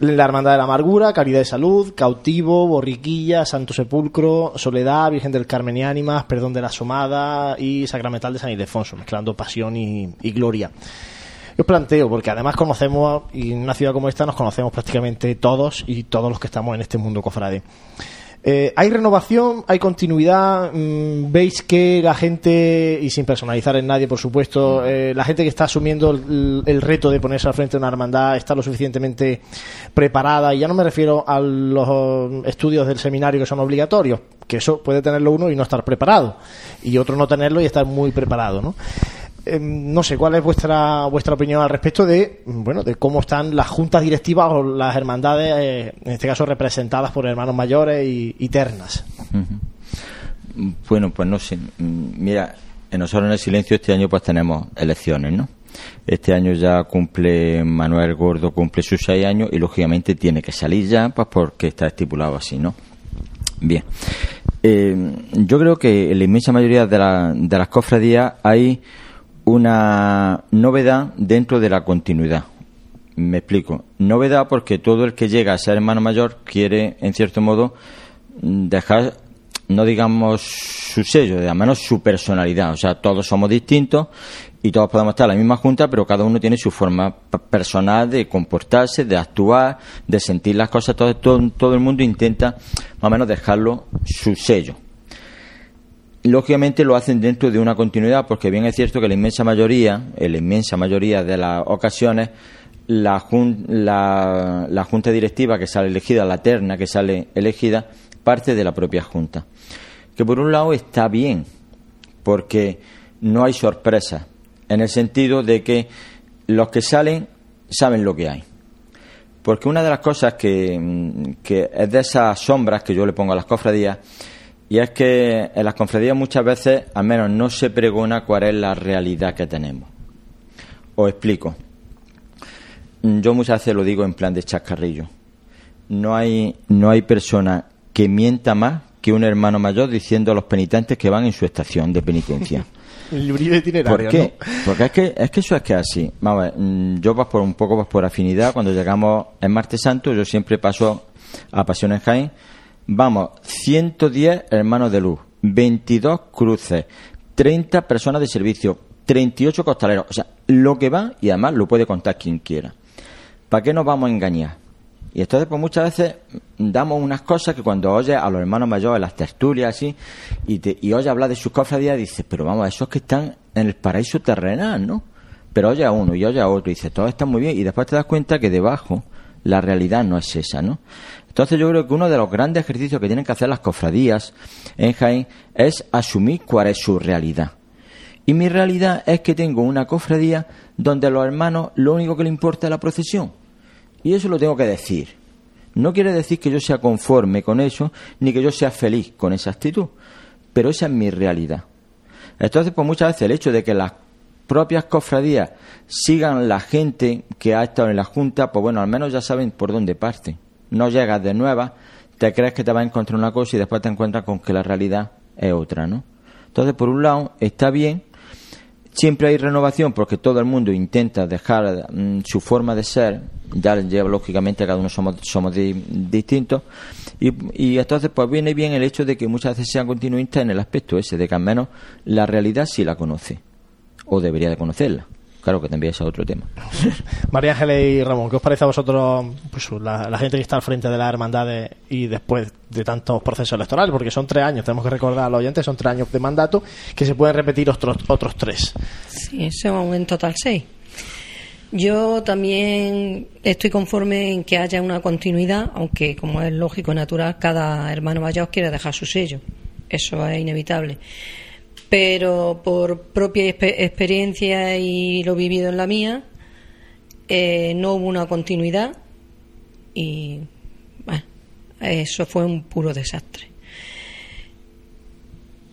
A: La Hermandad de la Amargura, Caridad de Salud, Cautivo, Borriquilla, Santo Sepulcro, Soledad, Virgen del Carmen y Ánimas, Perdón de la Asomada y Sacramental de San Ildefonso, mezclando pasión y, gloria. Yo planteo, porque además conocemos, y en una ciudad como esta nos conocemos prácticamente todos y todos los que estamos en este mundo cofrade. Eh, ¿Hay renovación? ¿Hay continuidad? Mm, ¿Veis que la gente, y sin personalizar en nadie, por supuesto, eh, la gente que está asumiendo el, el reto de ponerse al frente de una hermandad está lo suficientemente preparada? Y ya no me refiero a los estudios del seminario que son obligatorios, que eso puede tenerlo uno y no estar preparado, y otro no tenerlo y estar muy preparado, ¿no? Eh, no sé cuál es vuestra vuestra opinión al respecto de bueno de cómo están las juntas directivas o las hermandades eh, en este caso representadas por hermanos mayores y, y ternas.
H: Bueno, pues no sé. Mm, Mira, en nosotros en el silencio este año pues tenemos elecciones, ¿no? Este año ya cumple Manuel Gordo, cumple sus seis años y lógicamente tiene que salir ya, pues porque está estipulado así, ¿no? Bien. Eh, yo creo que en la inmensa mayoría de, la- de las cofradías hay una novedad dentro de la continuidad. Me explico. Novedad porque todo el que llega a ser hermano mayor quiere, en cierto modo, mm, dejar, no digamos su sello, al menos su personalidad. O sea, todos somos distintos y todos podemos estar en la misma junta, pero cada uno tiene su forma personal de comportarse, de actuar, de sentir las cosas. Todo, todo, todo el mundo intenta más o menos dejarlo su sello lógicamente lo hacen dentro de una continuidad porque bien es cierto que la inmensa mayoría en la inmensa mayoría de las ocasiones la, la junta directiva que sale elegida la terna que sale elegida parte de la propia junta. Que por un lado está bien porque no hay sorpresa en el sentido de que los que salen saben lo que hay. Porque una de las cosas que, mm, que es de esas sombras que yo le pongo a las cofradías, y es que en las cofradías muchas veces, al menos, no se pregona cuál es la realidad que tenemos. Os explico. Yo muchas veces lo digo en plan de chascarrillo. No hay, no hay persona que mienta más que un hermano mayor diciendo a los penitentes que van en su estación de penitencia.
A: el librillo itinerario
H: ¿Por qué?
A: ¿no?
H: Porque es que, es que eso es que es así. Vamos a ver, mm, yo pues por un poco pues por afinidad, cuando llegamos en Martes Santo, yo siempre paso a Pasión en Jaén. Vamos, 110 hermanos de luz, 22 cruces, 30 personas de servicio, 38 costaleros. O sea, lo que va, y además lo puede contar quien quiera. ¿Para qué nos vamos a engañar? Y entonces, pues muchas veces damos unas cosas que cuando oyes a los hermanos mayores, las tertulias así, y, te, y oyes hablar de sus cofradías, dices, pero vamos, esos que están en el paraíso terrenal, ¿no? Pero oye a uno y oye a otro, y dices, todo está muy bien, y después te das cuenta que debajo la realidad no es esa, ¿no? Entonces yo creo que uno de los grandes ejercicios que tienen que hacer las cofradías en Jaén es asumir cuál es su realidad. Y mi realidad es que tengo una cofradía donde a los hermanos lo único que le importa es la procesión. Y eso lo tengo que decir. No quiere decir que yo sea conforme con eso, ni que yo sea feliz con esa actitud. Pero esa es mi realidad. Entonces, pues muchas veces el hecho de que las propias cofradías sigan la gente que ha estado en la Junta, pues bueno, al menos ya saben por dónde parten. No llegas de nueva, te crees que te va a encontrar una cosa y después te encuentras con que la realidad es otra, ¿no? Entonces, por un lado, está bien Siempre hay renovación porque todo el mundo intenta dejar mm, su forma de ser, ya lleva lógicamente cada uno somos, somos distintos, y, y, entonces pues viene bien el hecho de que muchas veces sean continuistas en el aspecto ese, de que al menos la realidad sí la conoce, o debería de conocerla. Claro que también es otro tema.
A: María Ángeles y Ramón, ¿qué os parece a vosotros pues, la, gente que está al frente de las hermandades y después de tantos procesos electorales? Porque son tres años, tenemos que recordar a los oyentes, son tres años de mandato que se pueden repetir otros, otros tres.
G: Sí, son en total seis. Yo también estoy conforme en que haya una continuidad, aunque como es lógico y natural, cada hermano mayor quiere dejar su sello. Eso es inevitable pero por propia experiencia y lo vivido en la mía, eh, no hubo una continuidad y bueno, eso fue un puro desastre.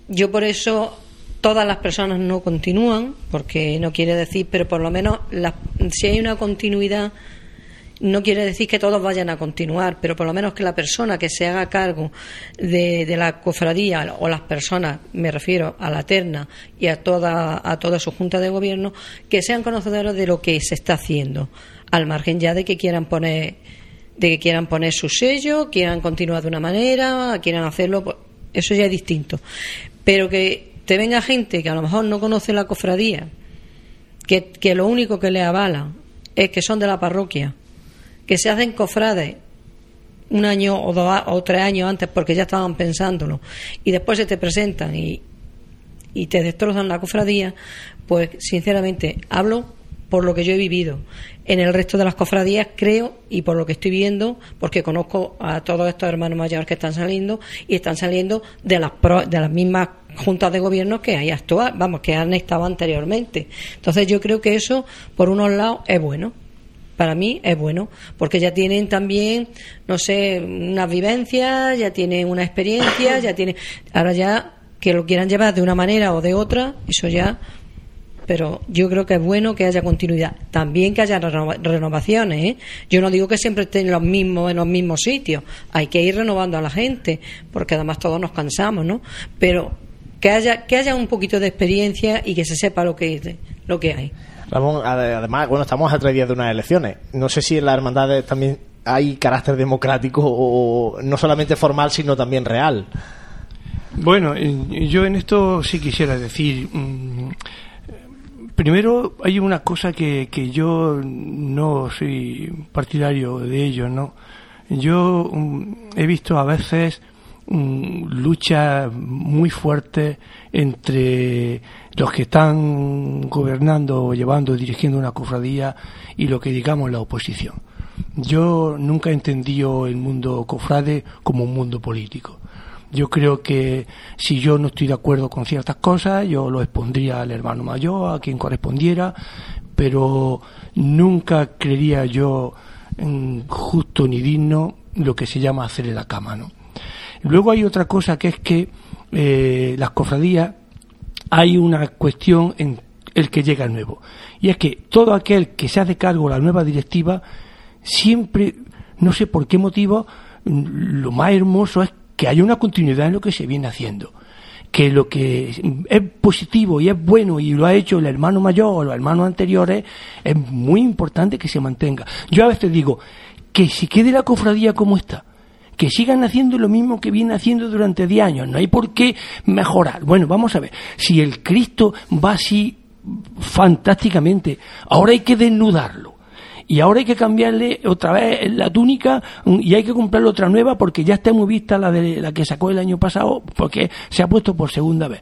G: Yo por eso todas las personas no continúan, porque no quiere decir, pero por lo menos si hay una continuidad no quiere decir que todos vayan a continuar, pero por lo menos que la persona que se haga cargo de, la cofradía o las personas, me refiero a la terna y a toda, a toda su junta de gobierno, que sean conocedores de lo que se está haciendo, al margen ya de que quieran poner de que quieran poner su sello, quieran continuar de una manera, quieran hacerlo, pues, eso ya es distinto. Pero que te venga gente que a lo mejor no conoce la cofradía, que, que lo único que le avala es que son de la parroquia, que se hacen cofrades un año o dos o tres años antes porque ya estaban pensándolo y después se te presentan y, y te destrozan la cofradía, pues sinceramente hablo por lo que yo he vivido. En el resto de las cofradías creo, y por lo que estoy viendo, porque conozco a todos estos hermanos mayores que están saliendo, y están saliendo de las, de las mismas juntas de gobierno que hay actual, vamos, que han estado anteriormente. Entonces yo creo que eso, por unos lados, es bueno para mí es bueno, porque ya tienen también, no sé, unas vivencias, ya tienen una experiencia, ya tienen. Ahora ya que lo quieran llevar de una manera o de otra, eso ya. Pero yo creo que es bueno que haya continuidad. También que haya renovaciones. ¿eh? Yo no digo que siempre estén los mismos, en los mismos sitios. Hay que ir renovando a la gente, porque además todos nos cansamos, ¿no? Pero que haya, que haya un poquito de experiencia y que se sepa lo que, lo que hay.
A: Ramón, además, bueno, estamos a tres días de unas elecciones. No sé si en las hermandades también hay carácter democrático o no solamente formal, sino también real.
B: Bueno, yo en esto sí quisiera decir. Mm, primero, hay una cosa que, que yo no soy partidario de ello, ¿no? Yo mm, he visto a veces lucha muy fuerte entre los que están gobernando, llevando, dirigiendo una cofradía y lo que digamos la oposición. Yo nunca he entendido el mundo cofrade como un mundo político. Yo creo que si yo no estoy de acuerdo con ciertas cosas, yo lo expondría al hermano mayor, a quien correspondiera, pero nunca creería yo justo ni digno lo que se llama hacerle la cama, ¿no? Luego hay otra cosa que es que eh, las cofradías hay una cuestión en el que llega el nuevo. Y es que todo aquel que se hace cargo de la nueva directiva, siempre, no sé por qué motivo, mm, lo más hermoso es que haya una continuidad en lo que se viene haciendo. Que lo que es positivo y es bueno y lo ha hecho el hermano mayor o los hermanos anteriores, es muy importante que se mantenga. Yo a veces digo que si quede la cofradía como está, que sigan haciendo lo mismo que viene haciendo durante 10 años. No hay por qué mejorar. Bueno, vamos a ver. Si el Cristo va así fantásticamente. Ahora hay que desnudarlo. Y ahora hay que cambiarle otra vez la túnica mm, y hay que comprarle otra nueva porque ya está muy vista la de la que sacó el año pasado porque se ha puesto por segunda vez.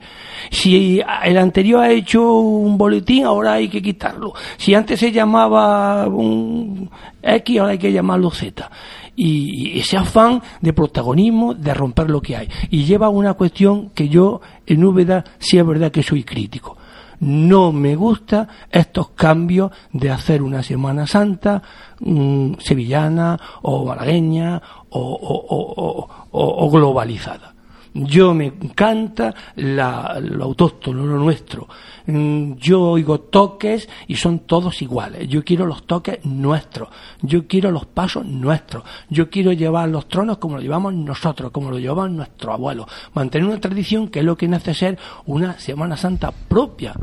B: Si el anterior ha hecho un boletín, ahora hay que quitarlo. Si antes se llamaba un X, ahora hay que llamarlo Z y ese afán de protagonismo, de romper lo que hay. Y lleva una cuestión que yo, en Úbeda, sí es verdad que soy crítico. No me gusta estos cambios de hacer una Semana Santa mm, sevillana o malagueña o globalizada. Yo me encanta lo autóctono, lo nuestro. Mm, yo oigo toques y son todos iguales. Yo quiero los toques nuestros. Yo quiero los pasos nuestros. Yo quiero llevar los tronos como lo llevamos nosotros, como lo llevaban nuestros abuelos. Mantener una tradición que es lo que nace ser una Semana Santa propia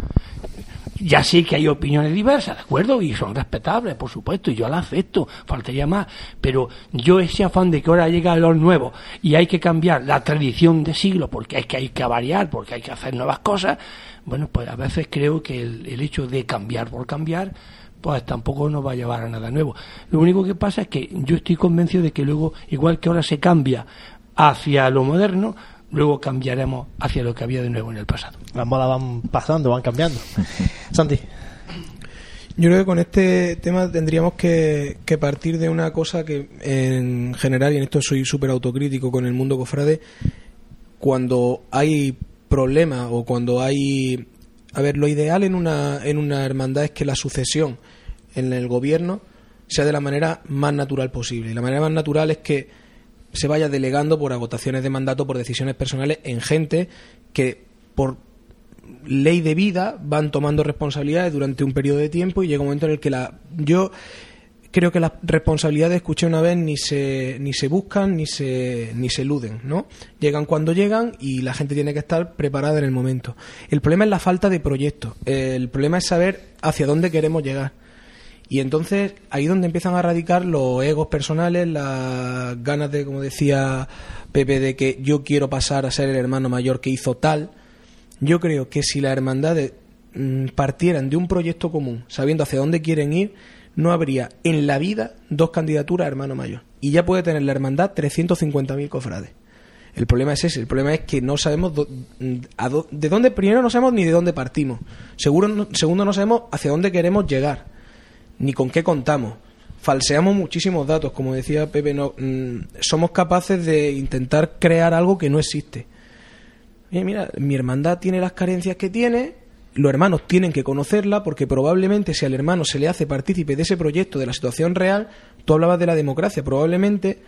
B: ya sé que hay opiniones diversas, ¿de acuerdo? Y son respetables, por supuesto, y yo las acepto, faltaría más. Pero yo ese afán de que ahora llega los nuevos y hay que cambiar la tradición de siglo porque hay que, hay que variar, porque hay que hacer nuevas cosas, bueno, pues a veces creo que el, el hecho de cambiar por cambiar, pues tampoco nos va a llevar a nada nuevo. Lo único que pasa es que yo estoy convencido de que luego, igual que ahora se cambia hacia lo moderno, luego cambiaremos hacia lo que había de nuevo en el pasado.
A: Las modas van pasando, van cambiando. Santi.
D: Yo creo que con este tema tendríamos que, partir de una cosa que en general, y en esto soy súper autocrítico con el mundo cofrade, cuando hay problemas o cuando hay... A ver, lo ideal en una, en una hermandad es que la sucesión en el gobierno sea de la manera más natural posible. Y la manera más natural es que se vaya delegando por agotaciones de mandato, por decisiones personales en gente que por ley de vida van tomando responsabilidades durante un periodo de tiempo y llega un momento en el que la yo creo que las responsabilidades escuché una vez ni se ni se buscan ni se ni se eluden no llegan cuando llegan y la gente tiene que estar preparada en el momento. El problema es la falta de proyectos. El problema es saber hacia dónde queremos llegar y entonces ahí es donde empiezan a radicar los egos personales, las ganas de, como decía Pepe, de que yo quiero pasar a ser el hermano mayor que hizo tal. Yo creo que si las hermandades mm, partieran de un proyecto común, sabiendo hacia dónde quieren ir, no habría en la vida dos candidaturas a hermano mayor. Y ya puede tener la hermandad 350.000 cofrades. El problema es ese, el problema es que no sabemos mm, de dónde, primero no sabemos ni de dónde partimos. Seguro, segundo no sabemos hacia dónde queremos llegar ni con qué contamos. Falseamos muchísimos datos, como decía Pepe, no, mm, somos capaces de intentar crear algo que no existe. mira, mi hermandad tiene las carencias que tiene, los hermanos tienen que conocerla porque probablemente si al hermano se le hace partícipe de ese proyecto, de la situación real, tú hablabas de la democracia, probablemente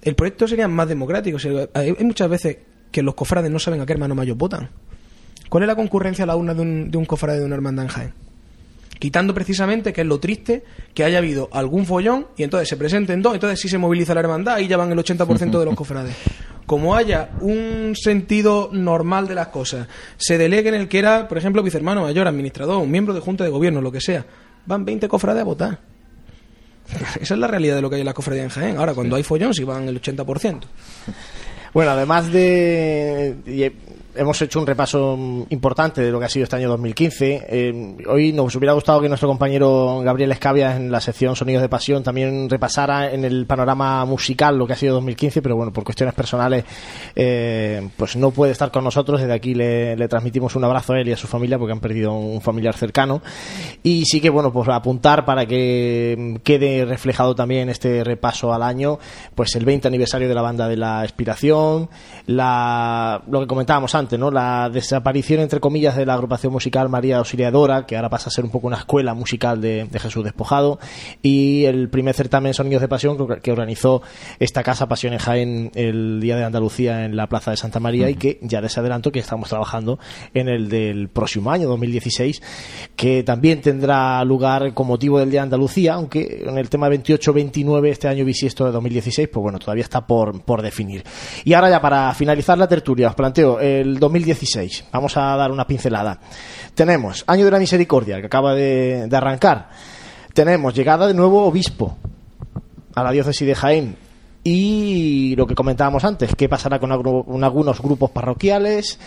D: el proyecto sería más democrático. hay muchas veces que los cofrades no saben a qué hermano mayor votan. ¿Cuál es la concurrencia a la urna de un, de un cofrade de una hermandad en Jaén? Quitando precisamente, que es lo triste, que haya habido algún follón y entonces se presenten dos, entonces sí se moviliza la hermandad y ya van el 80% de los cofrades. Como haya un sentido normal de las cosas, se delegue en el que era, por ejemplo, vicehermano mayor, administrador, un miembro de junta de gobierno, lo que sea, van 20 cofrades a votar. Esa es la realidad de lo que hay en la cofradía en Jaén. Ahora, cuando hay follón, sí van el 80%.
A: Bueno, además de hemos hecho un repaso importante de lo que ha sido este año 2015. Eh, hoy nos hubiera gustado que nuestro compañero Gabriel Escavia en la sección Sonidos de Pasión también repasara en el panorama musical lo que ha sido 2015, pero bueno, por cuestiones personales eh, pues no puede estar con nosotros. Desde aquí le, transmitimos un abrazo a él y a su familia porque han perdido un familiar cercano. Y sí que bueno, pues apuntar para que quede reflejado también este repaso al año, pues el 20 aniversario de la banda de la Expiración, la, lo que comentábamos antes, ¿no? La desaparición, entre comillas, de la agrupación musical María Auxiliadora, que ahora pasa a ser un poco una escuela musical de, Jesús Despojado, y el primer certamen Sonidos de Pasión que organizó esta casa Pasión en Jaén el Día de Andalucía en la Plaza de Santa María y que ya les adelanto que estamos trabajando en el del próximo año, 2016, que también tendrá lugar con motivo del Día de Andalucía, aunque en el tema 28-29 este año bisiesto de 2016, pues bueno, todavía está por, por definir. Y ahora ya para finalizar la tertulia, os planteo el 2016. Vamos a dar una pincelada. Tenemos Año de la Misericordia, que acaba de, arrancar. Tenemos llegada de nuevo obispo a la diócesis de Jaén. y lo que comentábamos antes, qué pasará con, algunos grupos parroquiales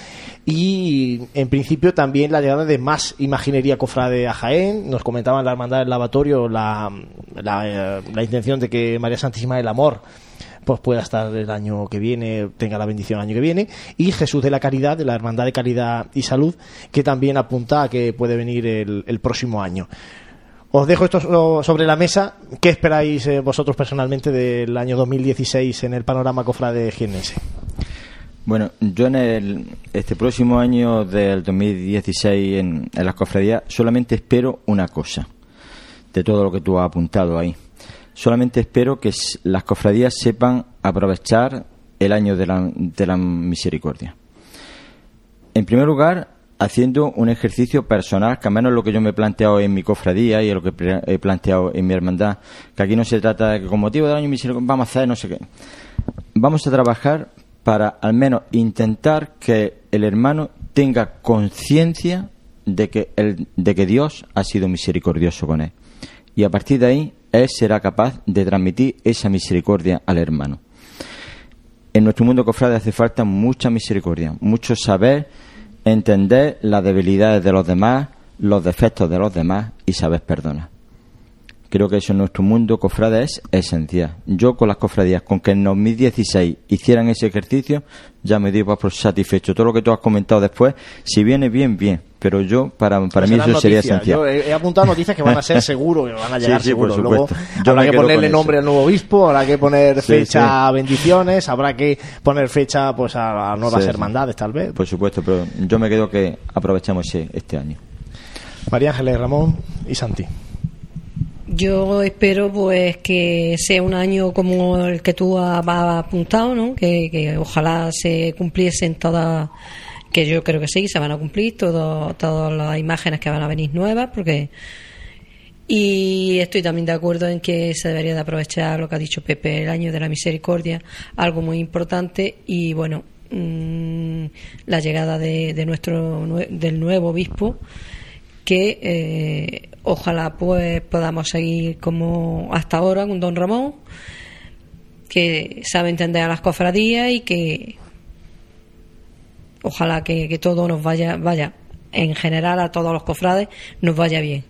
A: y en principio también la llegada de más imaginería cofrade a Jaén. Nos comentaban la hermandad del lavatorio la, la, la intención de que María Santísima del Amor pues pueda estar el año que viene, tenga la bendición el año que viene, y Jesús de la Caridad, de la Hermandad de Caridad y Salud, que también apunta a que puede venir el, próximo año. Os dejo esto sobre la mesa. ¿Qué esperáis eh, vosotros personalmente del año 2016 en el panorama cofrade jiennense?
H: Bueno, yo en el, este próximo año del 2016 en, en las cofradías solamente espero una cosa de todo lo que tú has apuntado ahí. Solamente espero que las cofradías sepan aprovechar el año de la, de la misericordia. En primer lugar, haciendo un ejercicio personal, que al menos lo que yo me he planteado en mi cofradía y lo que he planteado en mi hermandad, que aquí no se trata de que con motivo del año misericordia vamos a hacer no sé qué. Vamos a trabajar para al menos intentar que el hermano tenga conciencia de de que Dios ha sido misericordioso con él. Y a partir de ahí, él será capaz de transmitir esa misericordia al hermano. En nuestro mundo cofrade hace falta mucha misericordia, mucho saber entender las debilidades de los demás, los defectos de los demás y saber perdonar. Creo que eso en nuestro mundo cofrade es esencial. Yo con las cofradías, con que en 2016 hicieran ese ejercicio, ya me digo por satisfecho. Todo lo que tú has comentado después, si viene bien, bien. Pero yo, para, para mí eso sería esencial.
A: Yo he, apuntado noticias que van a ser seguro, que van a llegar seguro. Luego habrá que ponerle nombre al nuevo obispo, habrá que poner fecha a bendiciones, habrá que poner fecha pues a, nuevas hermandades tal vez.
H: Por supuesto, pero yo me quedo que aprovechamos este año.
A: María Ángeles, Ramón y Santi.
G: Yo espero pues que sea un año como el que tú has apuntado, ¿no? Que, ojalá se cumpliesen todas, que yo creo que sí, se van a cumplir todo, todas las imágenes que van a venir nuevas, porque y estoy también de acuerdo en que se debería de aprovechar lo que ha dicho Pepe, el año de la misericordia, algo muy importante y bueno, mm, la llegada de, de nuestro del nuevo obispo que eh, ojalá pues podamos seguir como hasta ahora con don Ramón que sabe entender a las cofradías y que ojalá que, todo nos vaya vaya en general a todos los cofrades nos vaya bien.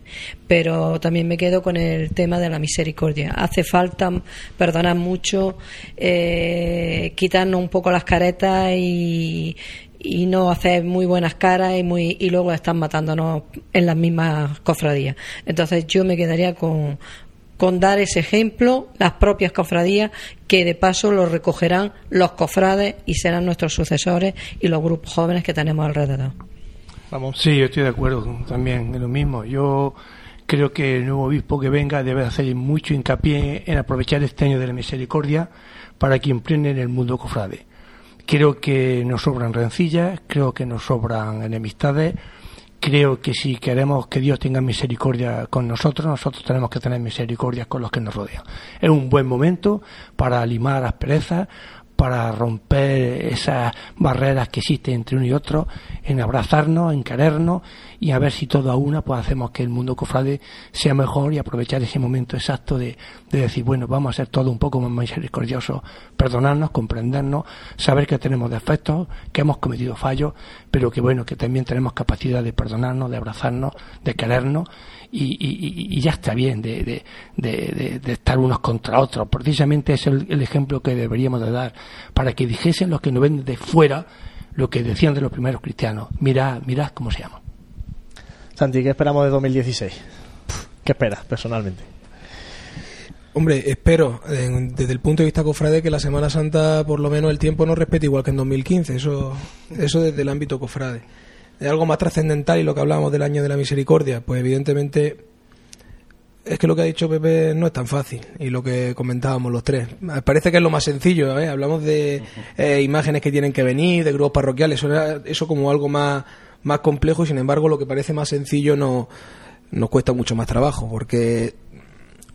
G: Pero también me quedo con el tema de la misericordia. Hace falta perdonar mucho eh, quitarnos un poco las caretas y, y no hacer muy buenas caras y muy y luego están matándonos en las mismas cofradías. Entonces yo me quedaría con, con dar ese ejemplo, las propias cofradías, que de paso lo recogerán los cofrades y serán nuestros sucesores y los grupos jóvenes que tenemos alrededor.
B: Vamos. Sí, yo estoy de acuerdo también en lo mismo. Yo creo que el nuevo obispo que venga debe hacer mucho hincapié en aprovechar este año de la misericordia para que emprenden el mundo cofrade Creo que nos sobran rencillas, creo que nos sobran enemistades, creo que si queremos que Dios tenga misericordia con nosotros, nosotros tenemos que tener misericordia con los que nos rodean. Es un buen momento para limar las perezas, para romper esas barreras que existen entre uno y otro, en abrazarnos, en querernos y a ver si todo a una pues hacemos que el mundo cofrade sea mejor y aprovechar ese momento exacto de, decir, bueno, vamos a ser todo un poco más misericordiosos, perdonarnos, comprendernos, saber que tenemos defectos, que hemos cometido fallos, pero que bueno, que también tenemos capacidad de perdonarnos, de abrazarnos, de querernos y, ya está bien de, estar unos contra otros. Precisamente es el, ejemplo que deberíamos de dar para que dijesen los que nos ven de fuera lo que decían de los primeros cristianos. Mirad, mirad cómo se llama.
A: Santi, ¿qué esperamos de 2016? ¿Qué esperas personalmente?
D: Hombre, espero, desde el punto de vista cofrade, que la Semana Santa, por lo menos, el tiempo no respete igual que en 2015. Eso, eso desde el ámbito cofrade de algo más trascendental y lo que hablábamos del año de la misericordia, pues evidentemente es que lo que ha dicho Pepe no es tan fácil y lo que comentábamos los tres. Parece que es lo más sencillo, ¿eh? hablamos de eh, imágenes que tienen que venir, de grupos parroquiales, eso, eso como algo más, más complejo y sin embargo lo que parece más sencillo no, nos cuesta mucho más trabajo porque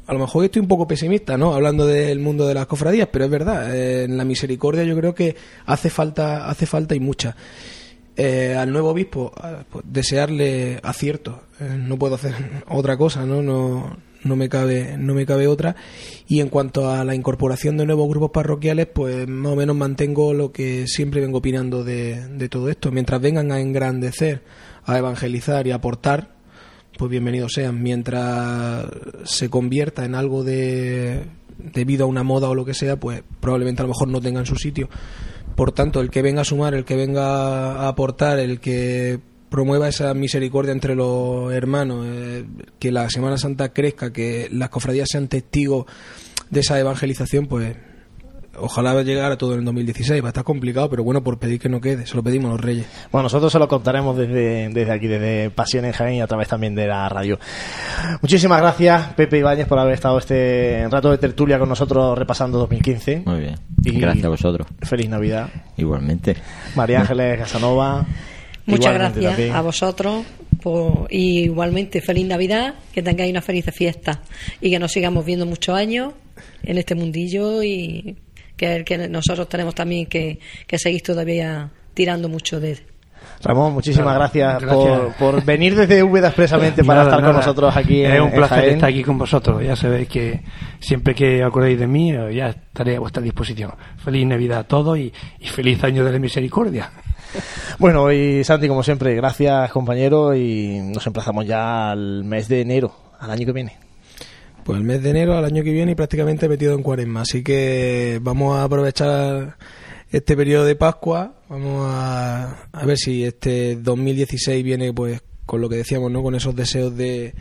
D: a lo mejor estoy un poco pesimista, ¿no? Hablando del mundo de las cofradías, pero es verdad, en la misericordia yo creo que hace falta, hace falta y mucha. Eh, al nuevo obispo pues, desearle acierto. Eh, no puedo hacer otra cosa, ¿no? No, no me cabe, no me cabe otra. Y en cuanto a la incorporación de nuevos grupos parroquiales, pues más o menos mantengo lo que siempre vengo opinando de, de todo esto. Mientras vengan a engrandecer, a evangelizar y a aportar, pues bienvenidos sean. Mientras se convierta en algo de debido a una moda o lo que sea, pues probablemente a lo mejor no tengan su sitio. Por tanto, el que venga a sumar, el que venga a aportar, el que promueva esa misericordia entre los hermanos, eh, que la Semana Santa crezca, que las cofradías sean testigos de esa evangelización, pues ojalá llegara a todo en el 2016. Va a estar complicado, pero bueno, por pedir que no quede, se lo pedimos a los reyes.
A: Bueno, nosotros se lo contaremos desde, desde aquí, desde Pasión en Jaén y a través también de la radio. Muchísimas gracias, Pepe Ibáñez, por haber estado este rato de tertulia con nosotros repasando 2015.
H: Muy bien.
A: Y
H: Gracias a vosotros.
A: Feliz Navidad.
H: Igualmente.
A: María Ángeles Casanova.
G: Muchas
A: igualmente
G: gracias
A: también.
G: a vosotros por- y igualmente feliz Navidad, que tengáis una feliz fiesta y que nos sigamos viendo muchos años en este mundillo y que, que nosotros tenemos también que, que seguir todavía tirando mucho de él.
A: Ramón, muchísimas gracias,
B: gracias.
A: Por, por venir desde Úbeda expresamente para
B: Nada,
A: estar con nosotros aquí en
B: Es un
A: en
B: placer
A: Jaén.
B: estar aquí con vosotros. Ya sabéis que siempre que acordéis de mí, ya estaré a vuestra disposición. Feliz Navidad a todos y, y feliz año de la misericordia.
A: Bueno, y Santi, como siempre, gracias compañero y nos emplazamos ya al mes de enero, al año que viene.
D: Pues el mes de enero al año que viene y prácticamente metido en cuaresma. Así que vamos a aprovechar este periodo de Pascua. Vamos a, a ver si este 2016 viene pues con lo que decíamos, ¿no? Con esos deseos de,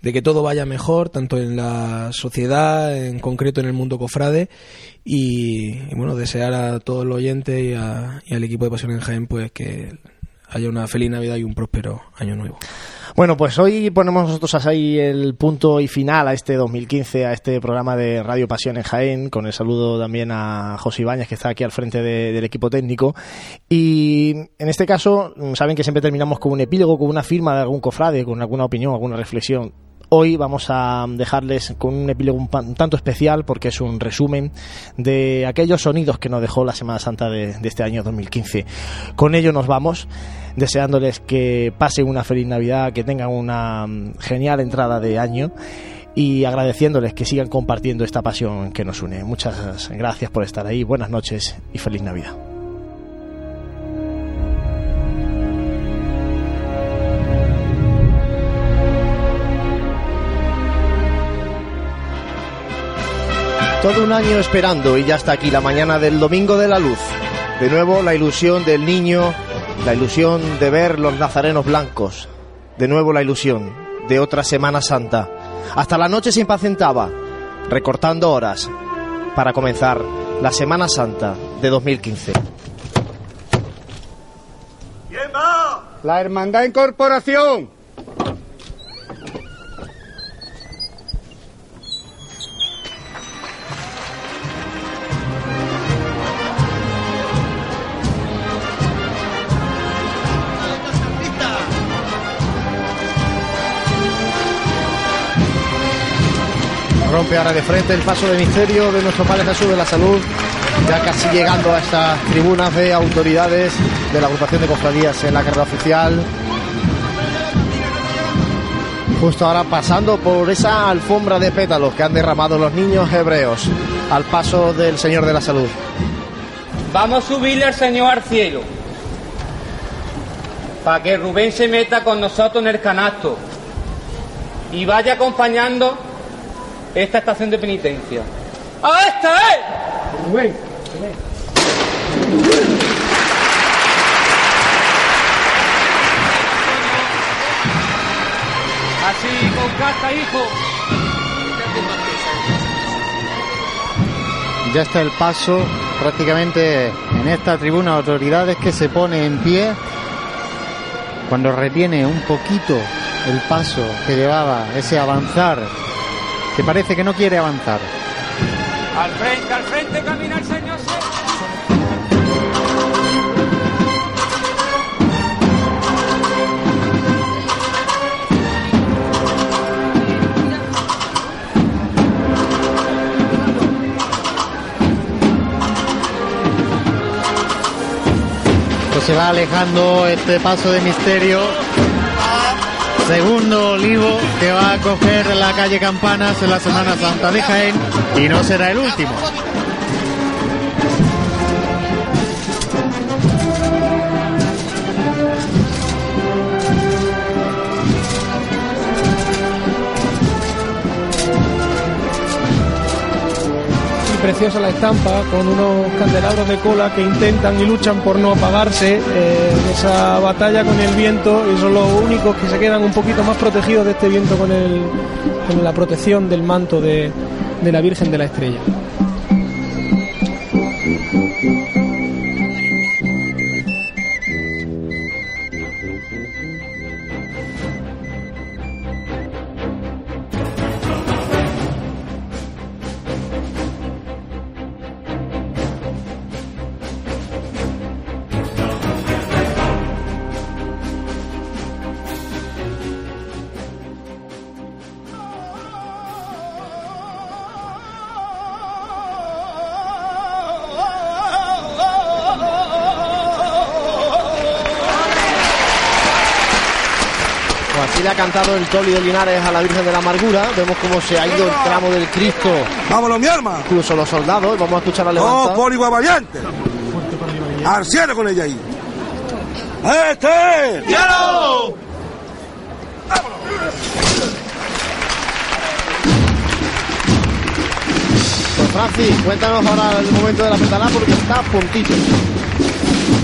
D: de que todo vaya mejor, tanto en la sociedad, en concreto en el mundo cofrade. Y, y, bueno, desear a todos los oyentes y, a- y al equipo de Pasión en Jaén pues que haya una feliz Navidad y un próspero año nuevo.
A: Bueno, pues hoy ponemos nosotros ahí el punto y final a este 2015, a este programa de Radio Pasión en Jaén, con el saludo también a José Ibáñez, que está aquí al frente de- del equipo técnico. Y en este caso, mm, saben que siempre terminamos con un epílogo, con una firma de algún cofrade, con alguna opinión, alguna reflexión. Hoy vamos a dejarles con un epílogo un, tanto especial porque es un resumen de aquellos sonidos que nos dejó la Semana Santa de este año 2015. Con ello nos vamos, deseándoles que pasen una feliz Navidad, que tengan una mm, genial entrada de año y agradeciéndoles que sigan compartiendo esta pasión que nos une. Muchas gracias por estar ahí, buenas noches y feliz Navidad. Todo un año esperando y ya está aquí la mañana del Domingo de la Luz. De nuevo la ilusión del niño, la ilusión de ver los nazarenos blancos. De nuevo la ilusión de otra Semana Santa. Hasta la noche se impacientaba, recortando horas para comenzar la Semana Santa de 2015.
I: La Hermandad Incorporación.
A: Rompe ahora de frente el paso de misterio de nuestro Padre Jesús de la Salud, ya casi llegando a estas tribunas de autoridades de la agrupación de cofradías en la carrera oficial. Justo ahora pasando por esa alfombra de pétalos que han derramado los niños hebreos al paso del Señor de la Salud.
J: Vamos a subirle al Señor al cielo. Para que Rubén se meta con nosotros en el canasto. Y vaya acompañando esta estación de penitencia. ¡A esta es! Rubén. Así, con casa, hijo.
E: Ya está el paso prácticamente en esta tribuna de autoridades que se pone en pie cuando retiene un poquito el paso que llevaba ese avanzar que parece que no quiere avanzar.
J: Al frente, al frente camina el Señor.
E: Pues se va alejando este paso de misterio
K: segundo olivo que va a coger la calle Campanas en la Semana Santa de Jaén y no será el último.
L: Preciosa la estampa con unos candelabros de cola que intentan y luchan por no apagarse eh, esa batalla con el viento y son los únicos que se quedan un poquito más protegidos de este viento con, el, con la protección del manto de, de la Virgen de la Estrella.
A: De Linares a la Virgen de la Amargura. Vemos cómo se ha ido el tramo del Cristo.
M: ¡Vámonos, mi arma!
A: Incluso los soldados. Vamos a escuchar a
M: ¡No,
A: levantar.
M: por igual valiente! ¡Al cielo con ella ahí! ¡Este!
A: ¡Cielo! Pues Francis, cuéntanos ahora el momento de la petalá porque está a puntito.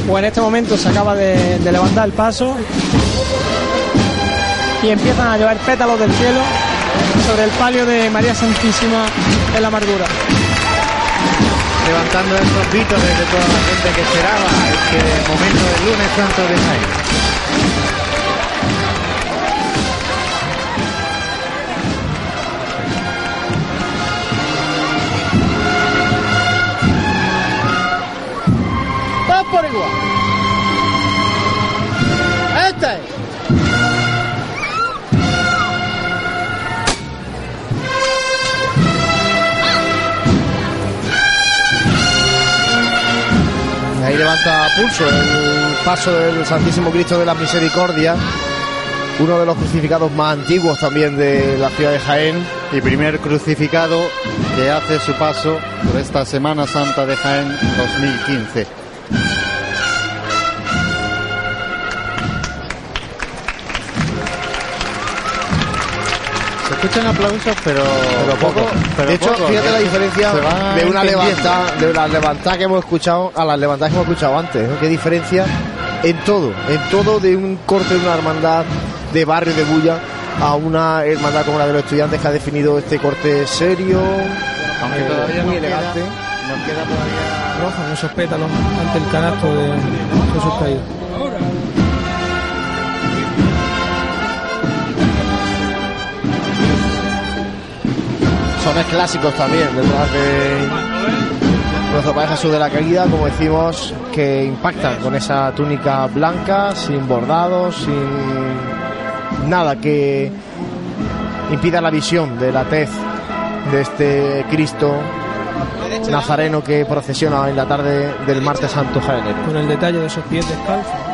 N: Pues en este momento se acaba de, de levantar el paso y empiezan a llover pétalos del cielo sobre el palio de María Santísima de la Amargura.
K: Levantando esos vítores de toda la gente que esperaba este momento del lunes santo de Jaén.
A: ¡Vas por igual! ¡Este! Levanta pulso el paso del Santísimo Cristo de la Misericordia, uno de los crucificados más antiguos también de la ciudad de Jaén.
K: Y primer crucificado que hace su paso por esta Semana Santa de Jaén 2015. Escuchan aplausos, pero,
A: Pero poco.
K: pero
A: de hecho,
K: poco.
A: fíjate la diferencia de una levantada, de una levantada que hemos escuchado a las levantadas que hemos escuchado antes. ¿no? Qué diferencia en todo, en todo de un corte de una hermandad de barrio de Bulla a una hermandad como la de los estudiantes que ha definido este corte serio,
K: Aunque
A: eh,
K: todavía
A: muy
K: queda-
A: elegante.
K: Nos queda todavía
L: Rozan esos pétalos ante el canasto de Jesús caído.
A: Sones clásicos también detrás de nuestro Padre Jesús de la Caída, como decimos, que impactan con esa túnica blanca, sin bordados, sin nada que impida la visión de la tez de este Cristo nazareno que procesiona en la tarde del martes santo jaenero.
L: Con el detalle de esos pies descalzos.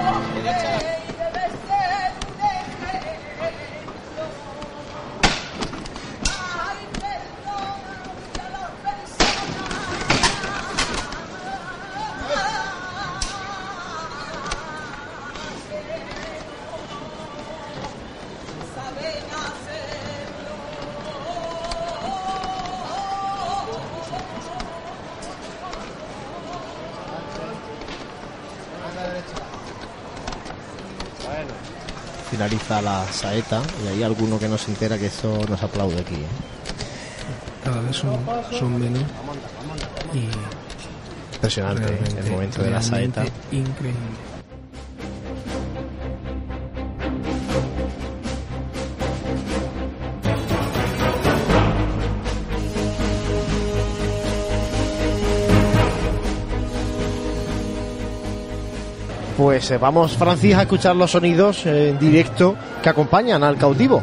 A: Finaliza la saeta y hay alguno que no se entera que eso nos aplaude aquí. ¿eh?
L: Cada vez son, son menos. Y
A: Impresionante ¿eh? el momento de la saeta.
L: Increíble.
A: Pues eh, vamos, Francis, a escuchar los sonidos eh, en directo que acompañan al cautivo.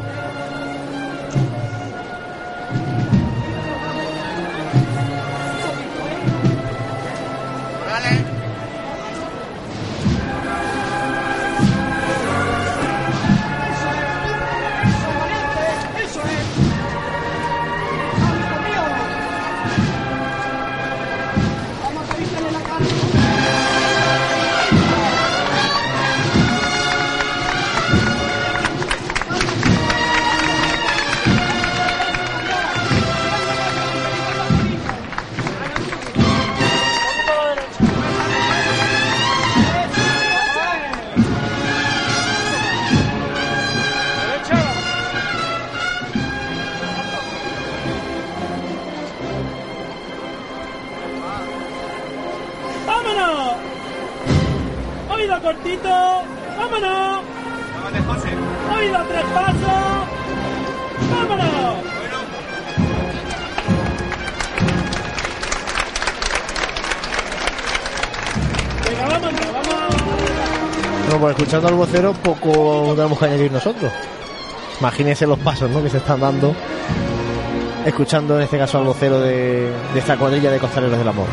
A: Poco tenemos que añadir nosotros. Imagínense los pasos ¿no? que se están dando. Escuchando en este caso al vocero de, esta cuadrilla de costaleros del amor.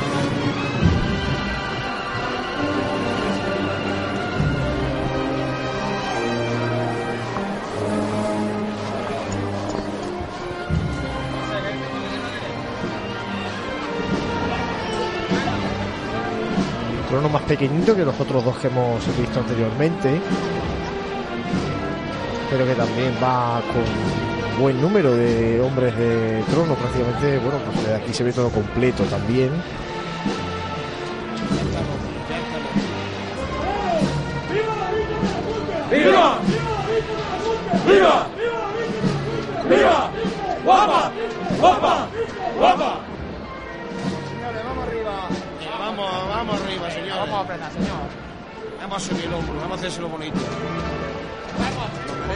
A: trono más pequeñito que los otros dos que hemos visto anteriormente pero que también va con buen número de hombres de trono prácticamente bueno pues de aquí se ve todo completo también
O: ¡Viva! ¡Viva! ¡Viva! ¡Guapa! ¡Guapa! ¡Guapa!
P: Vamos, vamos arriba, señor. Vamos a apretar, señor. Vamos a subir el hombro, vamos a hacérselo bonito.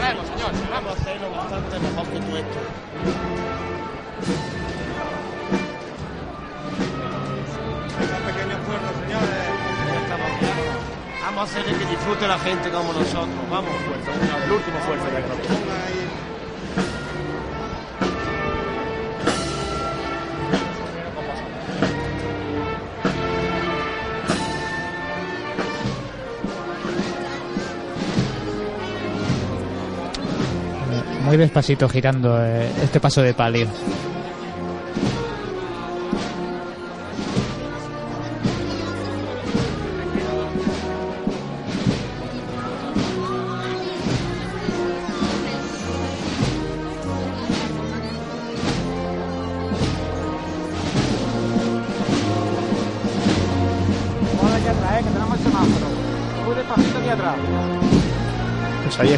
P: Podemos, señor. Vamos a hacerlo bastante mejor que tú esto. Pequeños pueblos, señores. Vamos a hacerle que disfrute la gente como nosotros. Vamos, fuerza, el último fuerza ya
Q: Muy despacito girando eh, este paso de palio.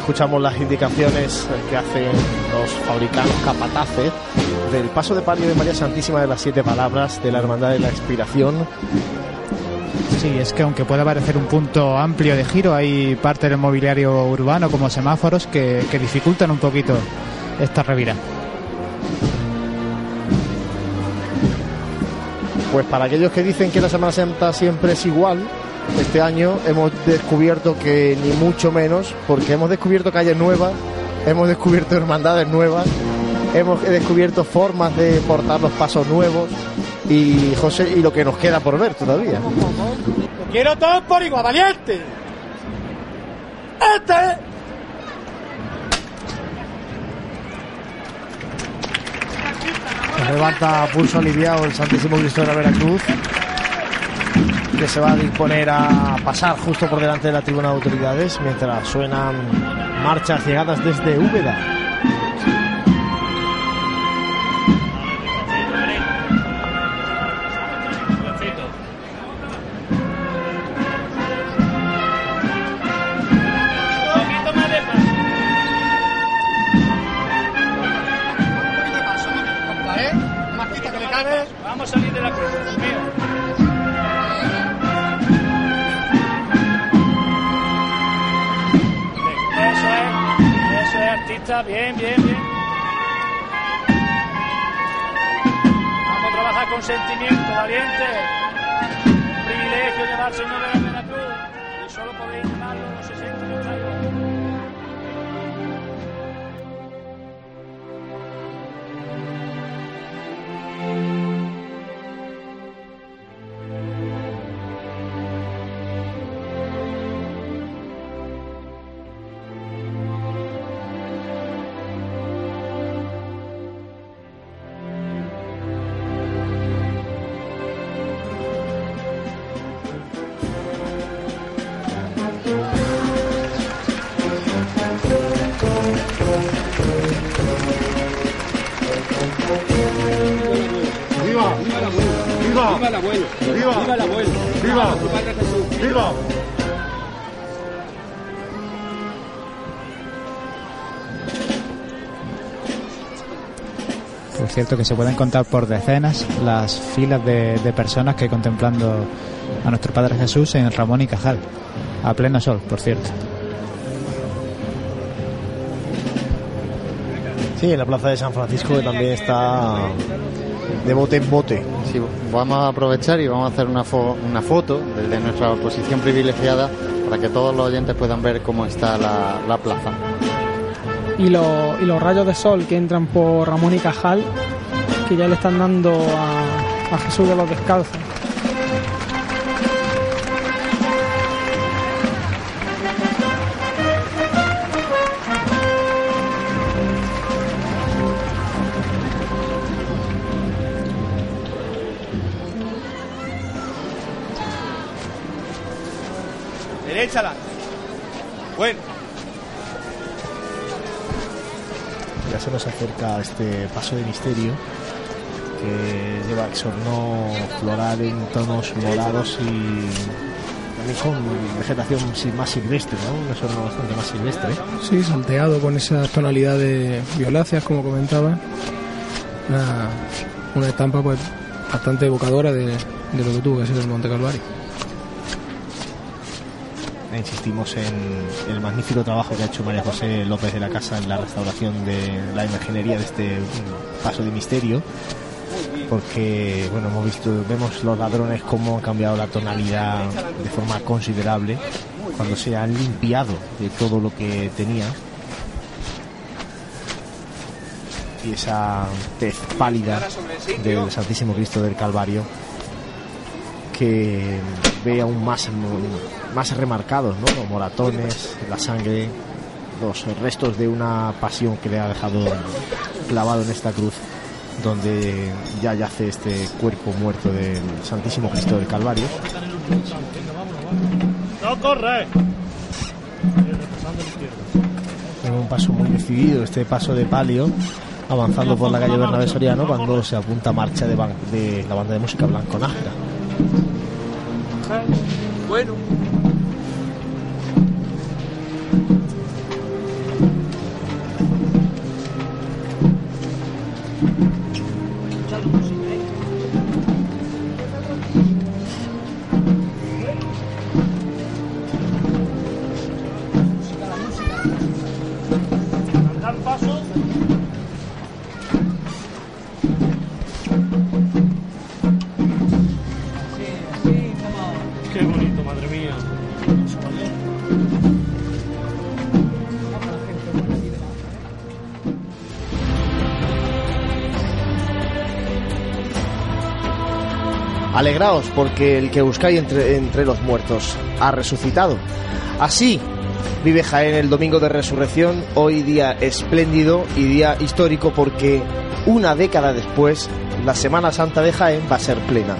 A: Escuchamos las indicaciones que hacen los fabricanos capataces del paso de palio de María Santísima de las Siete Palabras de la Hermandad de la Expiración
Q: Sí, es que aunque pueda parecer un punto amplio de giro, hay parte del mobiliario urbano como semáforos que, que dificultan un poquito esta revira.
A: Pues para aquellos que dicen que la Semana Santa siempre es igual, este año hemos descubierto que ni mucho menos, porque hemos descubierto calles nuevas, hemos descubierto hermandades nuevas, hemos descubierto formas de portar los pasos nuevos y José y lo que nos queda por ver todavía.
O: Lo quiero todo por igual, valiente. Este.
A: Se levanta a pulso aliviado el Santísimo Cristo de la Veracruz, que se va a disponer a pasar justo por delante de la tribuna de autoridades mientras suenan marchas llegadas desde Úbeda.
O: Bien, bien, bien. Vamos a trabajar con sentimiento, valiente. Un privilegio llevar al Señor de la Veracruz. Y solo podéis llamarlo los
Q: cierto que se pueden contar por decenas las filas de, de personas que contemplando a nuestro Padre Jesús en Ramón y Cajal, a pleno sol, por cierto.
A: Sí, en la plaza de San Francisco que también está de bote en bote.
K: Sí, vamos a aprovechar y vamos a hacer una, fo- una foto desde nuestra posición privilegiada para que todos los oyentes puedan ver cómo está la, la plaza.
F: y, los- y los rayos de sol que entran por Ramón y Cajal, que ya le están dando a, a Jesús de los Descalzos.
R: Deréchala. Bueno.
A: Ya se nos acerca este paso de misterio que lleva exorno floral en tonos morados y también con vegetación más silvestre, ¿no? Un exorno bastante más silvestre.
D: Sí, salteado con esas tonalidades violáceas, como comentaba. Una, una estampa pues bastante evocadora de, de lo que tuvo que ser el Monte Calvario.
A: Insistimos en el magnífico trabajo que ha hecho María José López de la Casa en la restauración de la imaginería de este mm, paso de misterio. Porque, bueno, hemos visto, vemos los ladrones cómo han cambiado la tonalidad de forma considerable cuando se han limpiado de todo lo que tenía. Y esa tez pálida del Santísimo Cristo del Calvario que ve aún más, más remarcados, ¿no? Los moratones, la sangre, los restos de una pasión que le ha dejado clavado en esta cruz, donde ya yace este cuerpo muerto del Santísimo Cristo del Calvario.
O: ¡No corre!
A: En un paso muy decidido, este paso de palio, avanzando por la calle Bernabé Soriano, cuando se apunta marcha de la banda de música Blanco Nájera.
R: Bueno.
A: Alegraos porque el que buscáis entre, entre los muertos ha resucitado. Así vive Jaén el domingo de resurrección, hoy día espléndido y día histórico porque una década después la Semana Santa de Jaén va a ser plena.